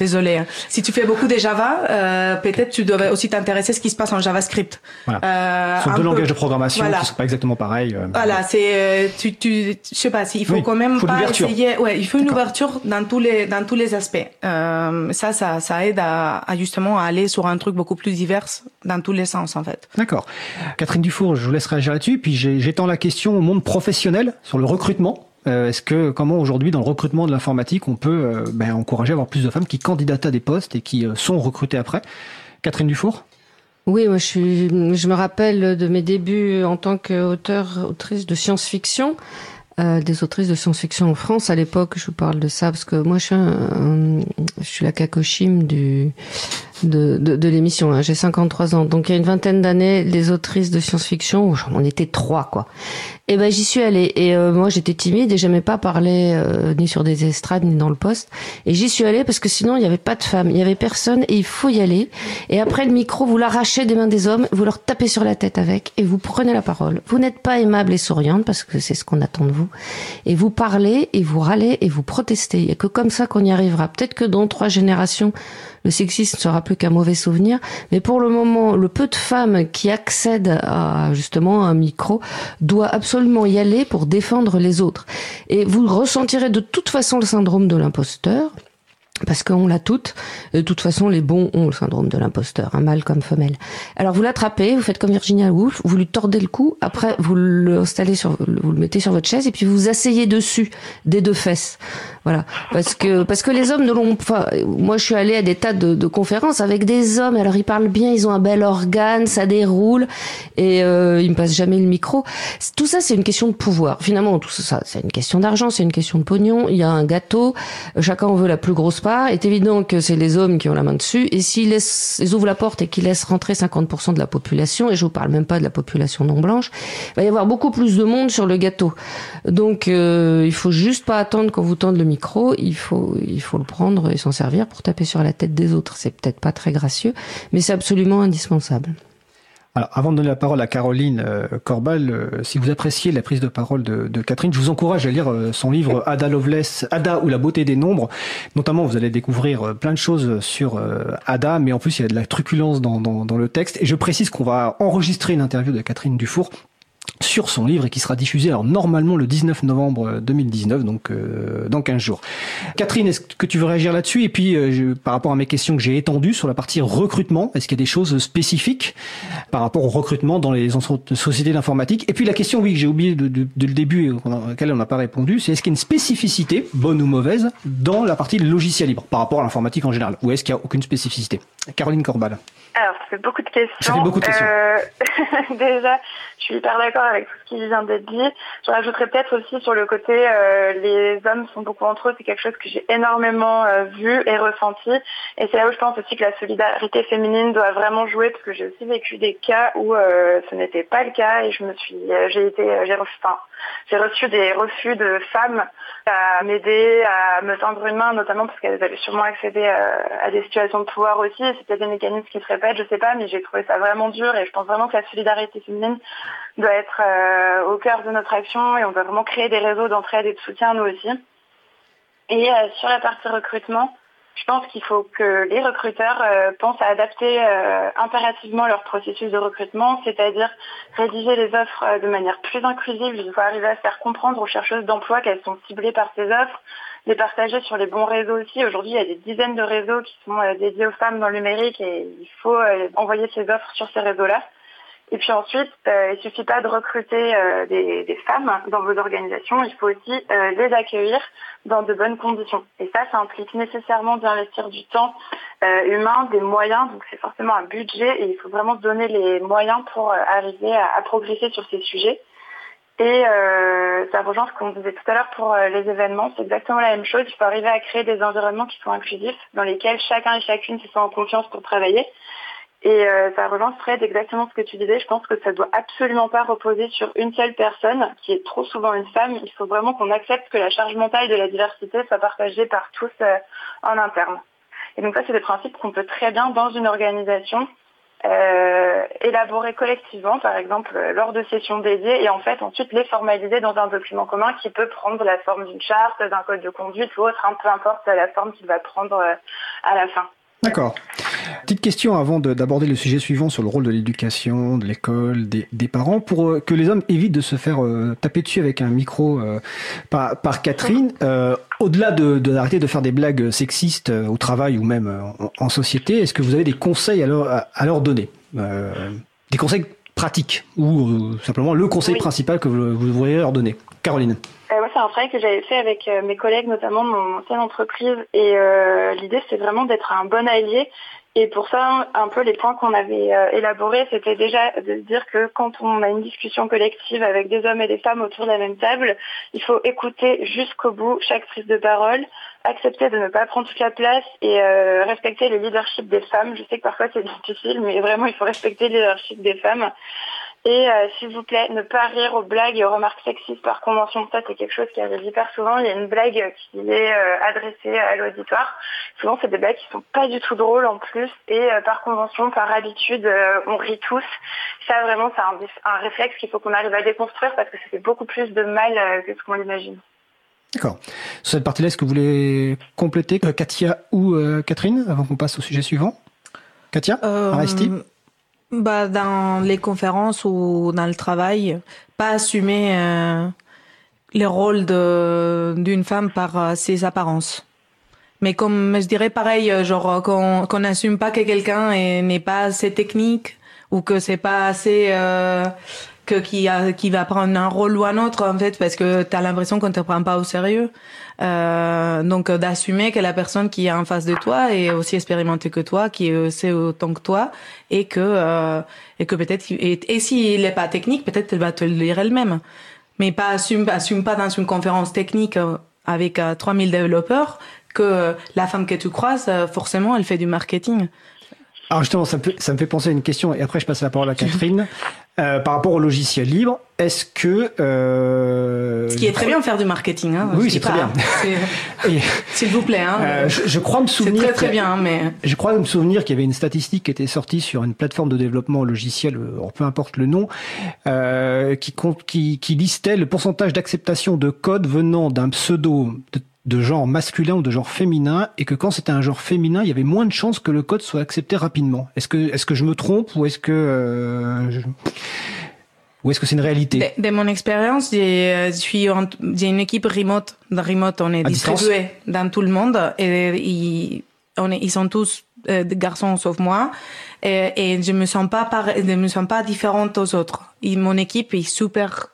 Désolé. Hein. Si tu fais beaucoup des Java, euh, peut-être tu devrais aussi t'intéresser à ce qui se passe en JavaScript. Voilà. Euh, Ce sont deux langages de programmation voilà. qui sont pas exactement pareils. Euh, voilà, c'est euh, tu tu je sais pas, il faut oui, quand même faut pas essayer. Ouais, il faut une ouverture dans tous les dans tous les aspects. Euh, ça ça ça aide à, à justement à aller sur un truc beaucoup plus divers dans tous les sens en fait. D'accord. Catherine Dufour, je vous laisse réagir là-dessus. Puis j'étends la question au monde professionnel sur le recrutement. Euh, est-ce que comment aujourd'hui dans le recrutement de l'informatique on peut euh, ben, encourager à avoir plus de femmes qui candidatent à des postes et qui euh, sont recrutées après? Catherine Dufour? Oui, moi je, me rappelle de mes débuts en tant qu'auteur, autrice de science-fiction. Des autrices de science-fiction en France à l'époque. Je vous parle de ça parce que moi, je suis, un, je suis la cacochime du de, de, de l'émission. Hein. J'ai 53 ans, donc il y a une vingtaine d'années, les autrices de science-fiction, on était trois, quoi. Et ben j'y suis allée. Et euh, moi, j'étais timide et j'aimais pas parler euh, ni sur des estrades ni dans le poste. Et j'y suis allée parce que sinon, il y avait pas de femmes, il y avait personne et il faut y aller. Et après le micro, vous l'arrachez des mains des hommes, vous leur tapez sur la tête avec et vous prenez la parole. Vous n'êtes pas aimable et souriante parce que c'est ce qu'on attend de vous et vous parlez et vous râlez et vous protestez. Il n'y a que comme ça qu'on y arrivera. Peut-être que dans trois générations, le sexisme ne sera plus qu'un mauvais souvenir, mais pour le moment, le peu de femmes qui accèdent à justement un micro doit absolument y aller pour défendre les autres. Et vous ressentirez de toute façon le syndrome de l'imposteur parce qu'on l'a toutes. De toute façon, les bons ont le syndrome de l'imposteur, un hein, mâle comme femelle. Alors vous l'attrapez, vous faites comme Virginia Woolf, vous lui tordez le cou, après vous l'installez sur, vous le mettez sur votre chaise et puis vous asseyez dessus des deux fesses. Voilà, parce que parce que les hommes ne l'ont pas. Moi, je suis allée à des tas de, conférences avec des hommes. Alors ils parlent bien, ils ont un bel organe, ça déroule et euh, ils me passent jamais le micro. Tout ça, c'est une question de pouvoir. Finalement, tout ça, c'est une question d'argent, c'est une question de pognon. Il y a un gâteau, chacun veut la plus grosse part pas, est évident que c'est les hommes qui ont la main dessus. Et s'ils ils ouvrent la porte et qu'ils laissent rentrer 50% de la population, et je vous parle même pas de la population non blanche, il va y avoir beaucoup plus de monde sur le gâteau. Donc, euh, il faut juste pas attendre qu'on vous tende le micro. Il faut, il faut le prendre et s'en servir pour taper sur la tête des autres. C'est peut-être pas très gracieux, mais c'est absolument indispensable. Alors, avant de donner la parole à Caroline euh, Corbal, euh, si vous appréciez la prise de parole de, de Catherine, je vous encourage à lire euh, son livre Ada Lovelace, Ada ou la beauté des nombres. Notamment, vous allez découvrir plein de choses sur Ada, mais en plus, il y a de la truculence dans, dans, dans le texte. Et je précise qu'on va enregistrer une interview de Catherine Dufour sur son livre et qui sera diffusé alors normalement le 19 novembre 2019 donc euh, dans 15 jours. Catherine, est-ce que tu veux réagir là-dessus? Et puis euh, je, par rapport à mes questions que j'ai étendues sur la partie recrutement, est-ce qu'il y a des choses spécifiques par rapport au recrutement dans les sociétés d'informatique? Et puis la question oui que j'ai oublié de, de, de, le début à laquelle on n'a pas répondu, c'est est-ce qu'il y a une spécificité bonne ou mauvaise dans la partie logiciel libre par rapport à l'informatique en général? Ou est-ce qu'il n'y a aucune spécificité? Caroline Corbal. Alors, ça fait beaucoup de questions. Beaucoup de questions. Euh, déjà, je suis hyper d'accord avec tout ce qui vient d'être dit. Je rajouterais peut-être aussi sur le côté, euh, les hommes sont beaucoup entre eux. C'est quelque chose que j'ai énormément euh, vu et ressenti. Et c'est là où je pense aussi que la solidarité féminine doit vraiment jouer, parce que j'ai aussi vécu des cas où euh, ce n'était pas le cas. Et je me suis, j'ai été, j'ai enfin, j'ai reçu des refus de femmes à m'aider, à me tendre une main, notamment parce qu'elles avaient sûrement accédé à, à des situations de pouvoir aussi. C'était des mécanismes qui seraient je sais pas, mais j'ai trouvé ça vraiment dur et je pense vraiment que la solidarité féminine doit être euh, au cœur de notre action et on doit vraiment créer des réseaux d'entraide et de soutien nous aussi. Et euh, sur la partie recrutement, je pense qu'il faut que les recruteurs euh, pensent à adapter impérativement leur processus de recrutement, c'est-à-dire rédiger les offres de manière plus inclusive. Il faut arriver à faire comprendre aux chercheuses d'emploi qu'elles sont ciblées par ces offres, les partager sur les bons réseaux aussi. Aujourd'hui, il y a des dizaines de réseaux qui sont euh, dédiés aux femmes dans le numérique et il faut euh, envoyer ces offres sur ces réseaux-là. Et puis ensuite, euh, il suffit pas de recruter des, des, femmes dans vos organisations, il faut aussi les accueillir dans de bonnes conditions. Et ça, ça implique nécessairement d'investir du temps humain, des moyens, donc c'est forcément un budget et il faut vraiment se donner les moyens pour arriver à, à progresser sur ces sujets. Et euh, ça rejoint ce qu'on disait tout à l'heure pour euh, les événements, c'est exactement la même chose. Il faut arriver à créer des environnements qui sont inclusifs, dans lesquels chacun et chacune se sent en confiance pour travailler. Et euh, ça Fred exactement ce que tu disais. Je pense que ça doit absolument pas reposer sur une seule personne, qui est trop souvent une femme. Il faut vraiment qu'on accepte que la charge mentale de la diversité soit partagée par tous euh, en interne. Et donc ça, c'est des principes qu'on peut très bien dans une organisation euh, élaborés collectivement, par exemple, euh, lors de sessions dédiées, et en fait ensuite les formaliser dans un document commun qui peut prendre la forme d'une charte, d'un code de conduite ou autre, hein, peu importe la forme qu'il va prendre euh, à la fin. D'accord. Petite question avant d'aborder le sujet suivant sur le rôle de l'éducation, de l'école, des, des, parents, pour euh, que les hommes évitent de se faire euh, taper dessus avec un micro euh, par, par, Catherine. Au-delà de d'arrêter de, faire des blagues sexistes au travail ou même en, en société, est-ce que vous avez des conseils à leur, à, leur donner Des conseils pratiques ou simplement le conseil principal que vous, vous voudriez leur donner? Caroline c'est un travail que j'avais fait avec mes collègues, notamment de mon ancienne entreprise. Et euh, l'idée, c'est vraiment d'être un bon allié et pour ça, un peu les points qu'on avait euh, élaborés, c'était déjà de dire que quand on a une discussion collective avec des hommes et des femmes autour de la même table, il faut écouter jusqu'au bout chaque prise de parole, accepter de ne pas prendre toute la place et euh, respecter le leadership des femmes. Je sais que parfois c'est difficile, mais vraiment il faut respecter le leadership des femmes. Et euh, s'il vous plaît, ne pas rire aux blagues et aux remarques sexistes par convention. Ça, c'est quelque chose qui arrive hyper souvent. Il y a une blague qui est euh, adressée à l'auditoire. Souvent, c'est des blagues qui sont pas du tout drôles en plus. Et euh, par convention, par habitude, on rit tous. Ça, vraiment, c'est un, un, réflexe qu'il faut qu'on arrive à déconstruire parce que ça fait beaucoup plus de mal que ce qu'on l'imagine. D'accord. Sur cette partie-là, est-ce que vous voulez compléter, Katia ou Catherine, avant qu'on passe au sujet suivant? Katia, Aristide? Bah, dans les conférences ou dans le travail, pas assumer euh, le rôle d'une femme par euh, ses apparences. Mais comme je dirais pareil, euh, genre qu'on qu'on n'assume pas que quelqu'un n'est pas assez technique ou que c'est pas assez euh, que qui qui va prendre un rôle ou un autre en fait parce que tu as l'impression qu'on te prend pas au sérieux. Euh, donc d'assumer que la personne qui est en face de toi est aussi expérimentée que toi, qui sait autant que toi et que euh, et que peut-être et, et s'il est pas technique, peut-être elle va te le dire elle-même. Mais pas assume assume pas dans une conférence technique euh, avec 3000 développeurs que la femme que tu croises, forcément, elle fait du marketing. Alors justement, ça me, fait, ça me fait penser à une question, et après je passe la parole à Catherine. Euh, par rapport au logiciel libre, est-ce que... Euh... Ce qui est très bien de faire du marketing. Hein, oui, c'est très bien. S'il vous plaît. Hein, euh, je, je, crois me souvenir... C'est très très bien, hein, mais... Je crois me souvenir qu'il y avait une statistique qui était sortie sur une plateforme de développement logiciel, euh, peu importe le nom, euh, qui, compte, qui, qui listait le pourcentage d'acceptation de code venant d'un pseudo de de genre masculin ou de genre féminin et que quand c'était un genre féminin, il y avait moins de chances que le code soit accepté rapidement. Est-ce que est-ce que je me trompe ou est-ce que euh, je... ou est-ce que c'est une réalité? De, mon expérience, j'ai une équipe remote. Dans remote, on est distribué dans tout le monde et ils, on est, ils sont tous euh, des garçons sauf moi et, et je me sens pas je me sens pas différente aux autres. Et mon équipe est super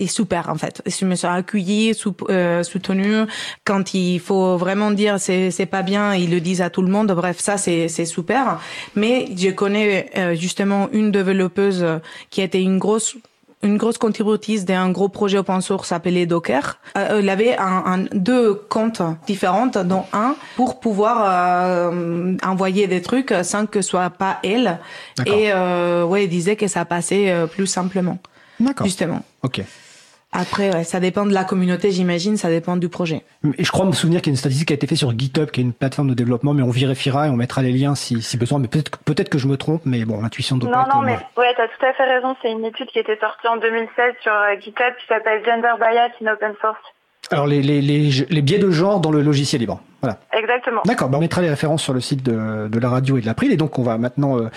est super en fait. Je me sens accueillie, sou, euh, soutenue. Quand il faut vraiment dire c'est c'est pas bien, ils le disent à tout le monde. Bref, ça c'est c'est super. Mais je connais euh, justement une développeuse qui a été une grosse une grosse contributrice d'un gros projet open source appelé Docker. Euh, elle avait un, un, deux comptes différentes, dont un pour pouvoir euh, envoyer des trucs sans que ce soit pas elle. Et euh, ouais, elle disait que ça passait plus simplement. D'accord. Justement. Ok. Après, ouais, ça dépend de la communauté, j'imagine, ça dépend du projet. Et je crois me souvenir qu'il y a une statistique qui a été faite sur GitHub, qui est une plateforme de développement, mais on vérifiera et on mettra les liens si, si besoin. Mais peut-être peut-être que je me trompe, mais bon, l'intuition doit non, pas Non, non, mais ouais, t'as tout à fait raison. C'est une étude qui était sortie en 2016 sur euh, GitHub qui s'appelle Gender Bias in Open Source. Alors les, les, les, les, biais de genre dans le logiciel libre. Voilà. Exactement. D'accord, bah on mettra les références sur le site de, de la radio et de l'April. Et donc on va maintenant euh,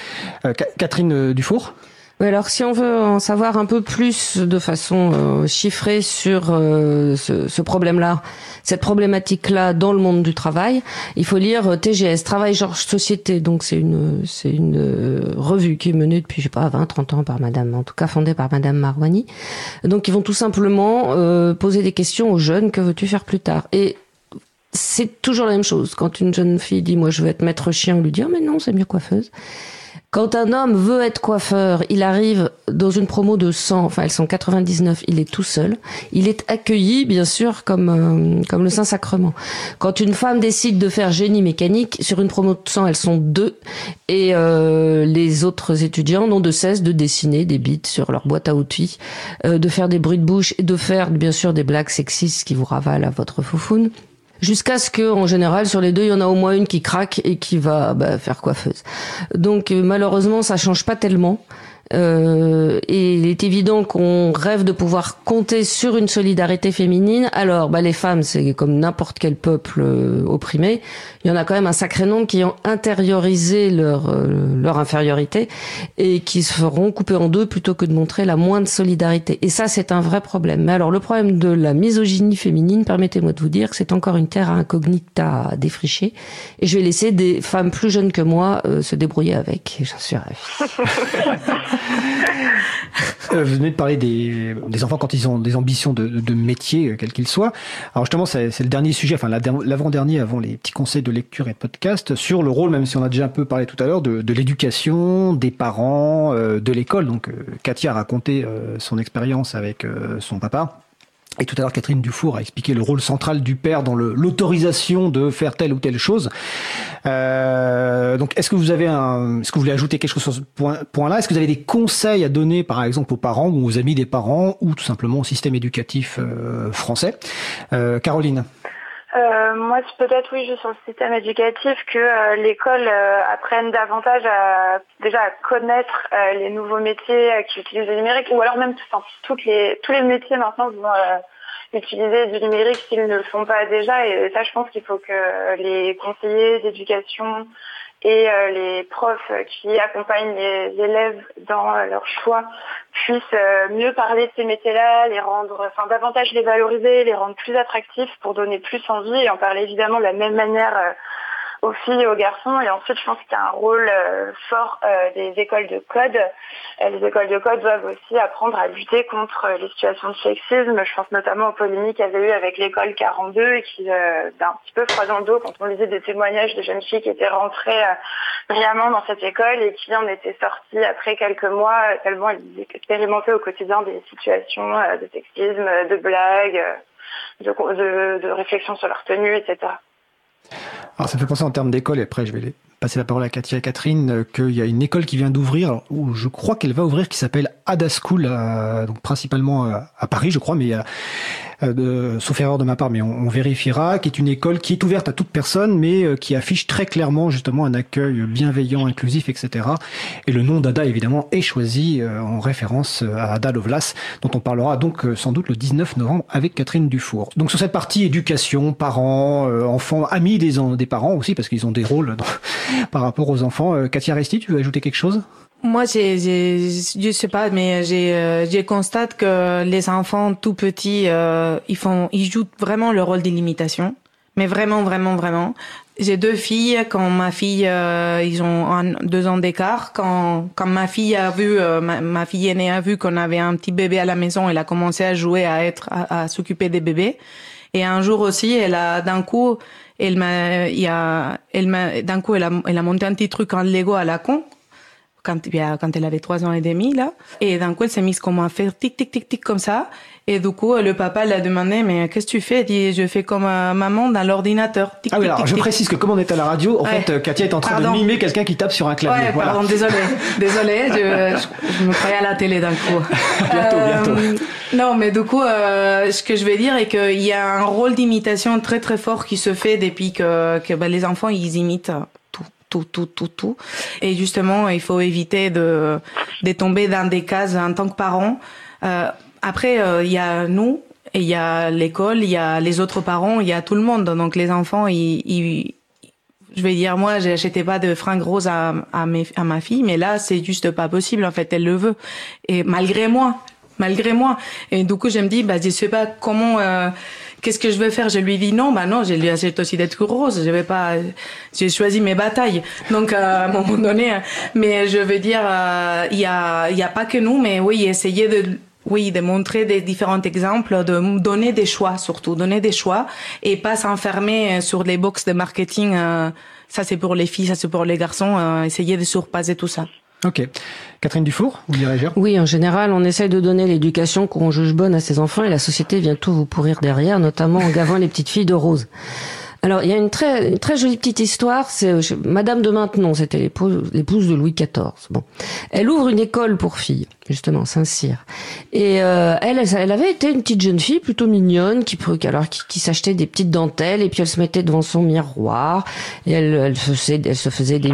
euh, Catherine Dufour. Oui, alors si on veut en savoir un peu plus de façon euh, chiffrée sur euh, ce, ce problème-là, cette problématique-là dans le monde du travail, il faut lire TGS, Travail Georges Société. Donc c'est une c'est une euh, revue qui est menée depuis je sais pas 20 30 ans par madame en tout cas fondée par madame Marwani. Donc ils vont tout simplement euh, poser des questions aux jeunes que veux-tu faire plus tard? Et c'est toujours la même chose. Quand une jeune fille dit moi je veux être maître chien, on lui dit oh, mais non, c'est mieux coiffeuse. Quand un homme veut être coiffeur, il arrive dans une promo de 100, enfin elles sont 99, il est tout seul. Il est accueilli, bien sûr, comme euh, comme le Saint-Sacrement. Quand une femme décide de faire génie mécanique, sur une promo de 100, elles sont deux. Et euh, les autres étudiants n'ont de cesse de dessiner des bits sur leur boîte à outils, euh, de faire des bruits de bouche et de faire, bien sûr, des blagues sexistes qui vous ravalent à votre foufoune jusqu'à ce que, en général, sur les deux, il y en a au moins une qui craque et qui va bah, faire coiffeuse. Donc malheureusement, ça change pas tellement. Euh, et il est évident qu'on rêve de pouvoir compter sur une solidarité féminine. Alors, bah, les femmes, c'est comme n'importe quel peuple euh, opprimé. Il y en a quand même un sacré nombre qui ont intériorisé leur euh, leur infériorité et qui se feront couper en deux plutôt que de montrer la moindre solidarité. Et ça, c'est un vrai problème. Mais alors, le problème de la misogynie féminine, permettez-moi de vous dire que c'est encore une terre incognita à défricher. Et je vais laisser des femmes plus jeunes que moi euh, se débrouiller avec. J'en suis ravie. Euh, vous venez de parler des, enfants quand ils ont des ambitions de, métier, euh, quel qu'il soit. Alors justement, c'est le dernier sujet, enfin l'avant-dernier avant les petits conseils de lecture et de podcast, sur le rôle, même si on a déjà un peu parlé tout à l'heure, de, de l'éducation, des parents, euh, de l'école. Donc Katia a raconté son expérience avec son papa. Et tout à l'heure, Catherine Dufour a expliqué le rôle central du père dans l'autorisation de faire telle ou telle chose. Euh, donc, est-ce que vous avez un, est-ce que vous voulez ajouter quelque chose sur ce point-là? Point Est-ce que vous avez des conseils à donner, par exemple, aux parents ou aux amis des parents, ou tout simplement au système éducatif euh, français? Euh, Caroline euh, moi, peut-être oui, juste sur le système éducatif, que euh, l'école euh, apprenne davantage à déjà à connaître euh, les nouveaux métiers euh, qui utilisent le numérique, ou alors même enfin, toutes les tous les métiers maintenant vont utiliser du numérique s'ils ne le font pas déjà. Et ça, je pense qu'il faut que les conseillers d'éducation et euh, les profs qui accompagnent les élèves dans euh, leur choix puissent euh, mieux parler de ces métiers-là, les rendre, enfin davantage les valoriser, les rendre plus attractifs pour donner plus envie et en parler évidemment de la même manière aux filles et aux garçons. Et ensuite, je pense qu'il y a un rôle euh, fort euh, des écoles de code. Euh, les écoles de code doivent aussi apprendre à lutter contre les situations de sexisme. Je pense notamment aux polémiques qu'il y avait eu avec l'école 42 et qui d'un un petit peu froid dans le dos quand on lisait des témoignages de jeunes filles qui étaient rentrées brillamment dans cette école et qui en étaient sorties après quelques mois tellement elles expérimentaient au quotidien des situations de sexisme, de blagues, de, de, de réflexion sur leur tenue, etc. Alors ça me fait penser en termes d'école, et après je vais passer la parole à Katia et Catherine, euh, qu'il y a une école qui vient d'ouvrir, où je crois qu'elle va ouvrir, qui s'appelle Ada School, euh, donc principalement euh, à Paris, je crois, mais il y a euh, sauf erreur de ma part, mais on, vérifiera, qui est une école qui est ouverte à toute personne, mais euh, qui affiche très clairement justement un accueil bienveillant, inclusif, etc. Et le nom d'Ada, évidemment, est choisi euh, en référence à Ada Lovelace, dont on parlera donc sans doute le 19 novembre avec Catherine Dufour. Donc sur cette partie éducation, parents, enfants, amis des, des parents aussi, parce qu'ils ont des rôles par rapport aux enfants. Katia Resti, tu veux ajouter quelque chose? Moi, j'ai, je sais pas, mais j'ai, euh, je constate que les enfants tout petits, euh, ils font, ils jouent vraiment le rôle d'illimitation, mais vraiment, vraiment, vraiment. J'ai deux filles. Quand ma fille, euh, ils ont deux ans d'écart. Quand, quand ma fille a vu, euh, ma, fille aînée a vu qu'on avait un petit bébé à la maison, elle a commencé à jouer, à être, à, s'occuper des bébés. Et un jour aussi, elle a d'un coup, elle m'a, il y a, elle m'a, d'un coup, elle a, elle a monté un petit truc en Lego à la con quand, quand elle avait trois ans et demi, là. Et d'un coup, elle s'est mise comme à faire tic, tic, tic, tic, comme ça. Et du coup, le papa l'a demandé, mais qu'est-ce que tu fais? Elle dit, je fais comme euh, maman dans l'ordinateur. ah oui, alors je précise que comme on est à la radio, en fait, Katia est en train de mimer quelqu'un qui tape sur un clavier. Ouais, voilà. pardon, désolé. désolé, je, je, me croyais à la télé d'un coup. bientôt, bientôt. Euh, non, mais du coup, euh, ce que je vais dire est qu'il y a un rôle d'imitation très très fort qui se fait depuis que, que ben, les enfants, ils imitent tout, tout, tout, tout. Et justement, il faut éviter de, de tomber dans des cases en tant que parent. Euh, après, euh, il y a nous, et il y a l'école, il y a les autres parents, il y a tout le monde. Donc les enfants, ils, je vais dire moi, j'achetais pas de fringues roses à, à, mes, à ma fille, mais là, c'est juste pas possible. En fait, elle le veut. Et malgré moi, malgré moi. Et du coup, je me dis, bah, je sais pas comment. Euh, Qu'est-ce que je vais faire? Je lui dis non, bah non, je lui achète aussi des trucs roses. Je vais pas, j'ai choisi mes batailles. Donc euh, à un moment donné, mais je veux dire, euh, il y a, il y a pas que nous, mais oui, essayer de oui, de montrer des différents exemples, de donner des choix surtout, donner des choix et pas s'enfermer sur les box de marketing. Euh, ça c'est pour les filles, ça c'est pour les garçons. essayer de surpasser tout ça. Ok. Catherine Dufour, vous direz Oui, en général, on essaye de donner l'éducation qu'on juge bonne à ses enfants et la société vient tout vous pourrir derrière, notamment en gavant les petites filles de rose. Alors, il y a une très, une très jolie petite histoire. C'est Madame de Maintenon, c'était l'épouse de Louis XIV. Bon, elle ouvre une école pour filles, justement, Saint-Cyr. Et euh, elle, elle avait été une petite jeune fille plutôt mignonne, qui, alors qui, s'achetait des petites dentelles et puis elle se mettait devant son miroir et elle, elle, faisait, elle se faisait des,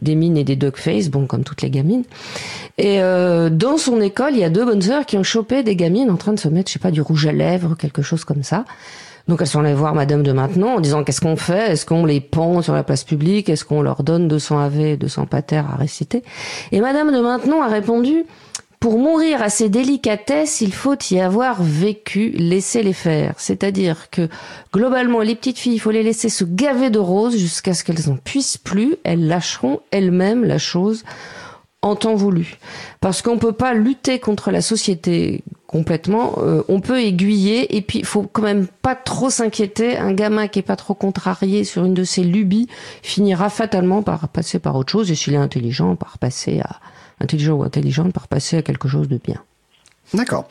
des, mines et des dog face, bon, comme toutes les gamines. Et euh, dans son école, il y a deux bonnes sœurs qui ont chopé des gamines en train de se mettre, je sais pas, du rouge à lèvres, quelque chose comme ça. Donc elles sont allées voir Madame de Maintenon en disant qu'est-ce qu'on fait? Est-ce qu'on les pend sur la place publique? Est-ce qu'on leur donne 200 AV, 200 pater à réciter? Et Madame de Maintenon a répondu pour mourir à ces délicatesses, il faut y avoir vécu, laisser les faire. C'est-à-dire que globalement, les petites filles, il faut les laisser se gaver de roses jusqu'à ce qu'elles en puissent plus. Elles lâcheront elles-mêmes la chose en temps voulu. Parce qu'on peut pas lutter contre la société complètement. Euh, on peut aiguiller et puis il faut quand même pas trop s'inquiéter. Un gamin qui est pas trop contrarié sur une de ses lubies finira fatalement par passer par autre chose et s'il est intelligent, par passer à intelligent ou intelligente, par passer à quelque chose de bien. D'accord.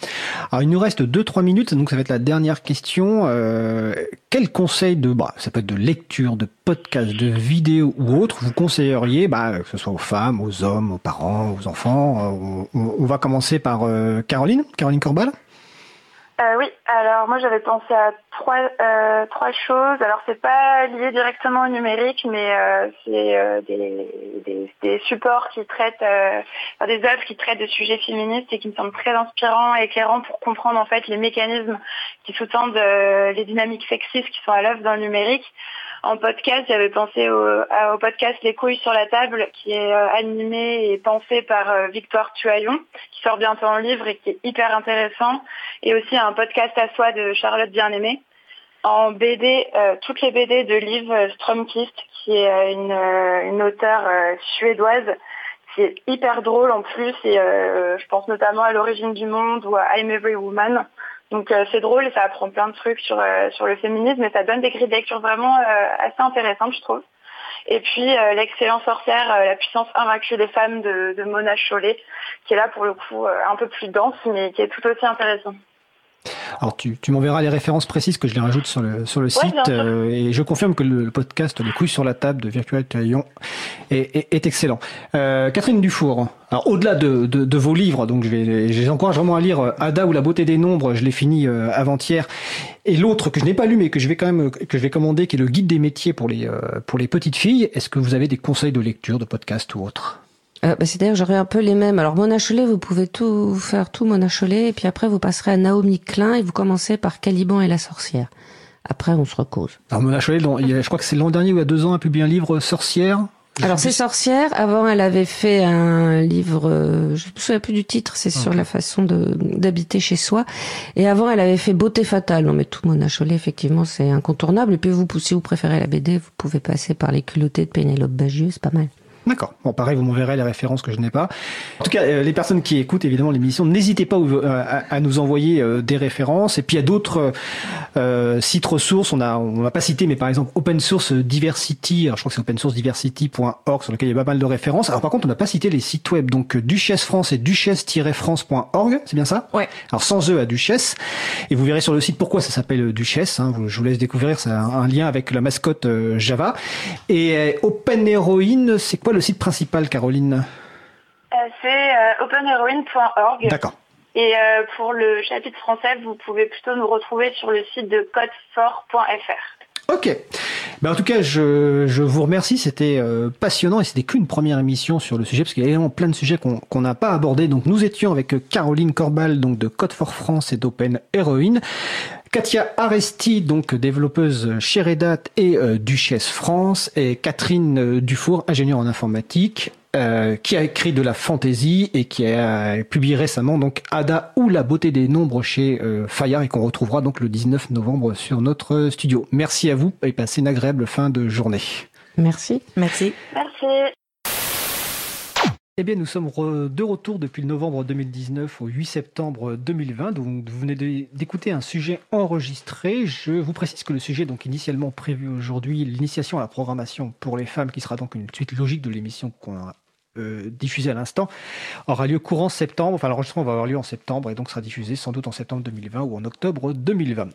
Alors il nous reste 2-3 minutes, donc ça va être la dernière question. Euh, quel conseil de, bah, ça peut être de lecture, de podcast, de vidéo ou autre, vous conseilleriez, bah, que ce soit aux femmes, aux hommes, aux parents, aux enfants euh, on, va commencer par euh, Caroline, Caroline Corbal euh, oui, alors moi j'avais pensé à trois euh, trois choses. Alors c'est pas lié directement au numérique, mais euh, c'est euh, des, des, des, supports qui traitent, euh, des œuvres qui traitent de sujets féministes et qui me semblent très inspirants et éclairants pour comprendre en fait les mécanismes qui sous-tendent les dynamiques sexistes qui sont à l'œuvre dans le numérique en podcast, j'avais pensé au, podcast Les couilles sur la table, qui est euh, animé et pensé par euh, Victoire Tuaillon, qui sort bientôt en livre et qui est hyper intéressant, et aussi un podcast à soi de Charlotte Bien-Aimée. En BD, euh, toutes les BD de Liv Stromkist, qui est une, une auteure suédoise, qui est hyper drôle en plus, et je pense notamment à l'origine du monde ou à I'm Every Woman. Donc euh, c'est drôle ça apprend plein de trucs sur, euh, sur le féminisme et ça donne des grilles de lecture vraiment euh, assez intéressantes, je trouve. Et puis l'excellent sorcière, la puissance invaincue des femmes de, de Mona Chollet, qui est là pour le coup un peu plus dense, mais qui est tout aussi intéressant. Alors tu, tu m'enverras les références précises que je les rajoute sur le, sur le site euh, et je confirme que le, podcast Les couilles sur la table de Virtual Taillon est, est, excellent. Euh, Catherine Dufour, alors au-delà de, de, de, vos livres, donc je vais, je les encourage vraiment à lire euh, Ada ou la beauté des nombres, je l'ai fini euh, avant-hier, et l'autre que je n'ai pas lu mais que je vais quand même que je vais commander, qui est le guide des métiers pour les pour les petites filles. Est-ce que vous avez des conseils de lecture, de podcast ou autre? Euh, bah, C'est-à-dire j'aurais un peu les mêmes. Alors Mona Chollet, vous pouvez tout faire tout Mona Chollet, et puis après vous passerez à Naomi Klein et vous commencez par Caliban et la sorcière. Après on se recose. Alors Mona Chollet, je crois que c'est l'an dernier ou il y a deux ans, a publié un livre Sorcière. Alors c'est Sorcière. Avant, elle avait fait un livre, euh, je me souviens plus du titre, c'est sur la façon d'habiter chez soi. Et avant, elle avait fait Beauté fatale. Non mais tout Mona Chollet, effectivement, c'est incontournable. Et puis vous, si vous préférez la BD, vous pouvez passer par les culottés de Pénélope Bagieux, c'est pas mal. D'accord. Bon, pareil, vous m'enverrez les références que je n'ai pas. En tout cas, euh, les personnes qui écoutent évidemment l'émission, n'hésitez pas euh, à, nous envoyer euh, des références. Et puis il y a d'autres sites ressources. On a, on va pas cité, mais par exemple Open Source Diversity. Alors je crois que c'est opensourcediversity.org sur lequel il y a pas mal de références. Alors par contre, on n'a pas cité les sites web. Donc Duchesse France et duchesse-france.org, c'est bien ça Ouais. Alors sans eux à Duchesse. Et vous verrez sur le site pourquoi ça s'appelle Duchesse. Hein. Je vous laisse découvrir. C'est un, lien avec la mascotte Java. Et Open Heroine, c'est quoi le site principal, Caroline euh, C'est euh, openheroine.org. D'accord. Et euh, pour le chapitre français, vous pouvez plutôt nous retrouver sur le site de codefort.fr. Ok. Ben en tout cas, je, je vous remercie. C'était passionnant et c'était qu'une première émission sur le sujet parce qu'il y a vraiment plein de sujets qu'on n'a pas abordés. Donc nous étions avec Caroline Corbal donc de Code for France et d'Open Heroine. Katia Aresti, donc développeuse chez Red Hat et euh, Duchesse France, et Catherine euh, Dufour, ingénieure en informatique, euh, qui a écrit de la fantaisie et qui a publié récemment donc Ada ou la beauté des nombres chez Fayard et qu'on retrouvera donc le 19 novembre sur notre studio. Merci à vous et passez une agréable fin de journée. Merci. Merci. Merci. Eh bien, nous sommes de retour depuis le novembre 2019 au 8 septembre 2020. Donc, vous venez d'écouter un sujet enregistré. Je vous précise que le sujet, donc initialement prévu aujourd'hui, l'initiation à la programmation pour les femmes, qui sera donc une suite logique de l'émission qu'on a euh, diffusée à l'instant, aura lieu courant septembre. Enfin, l'enregistrement va avoir lieu en septembre et donc sera diffusé sans doute en septembre 2020 ou en octobre 2020.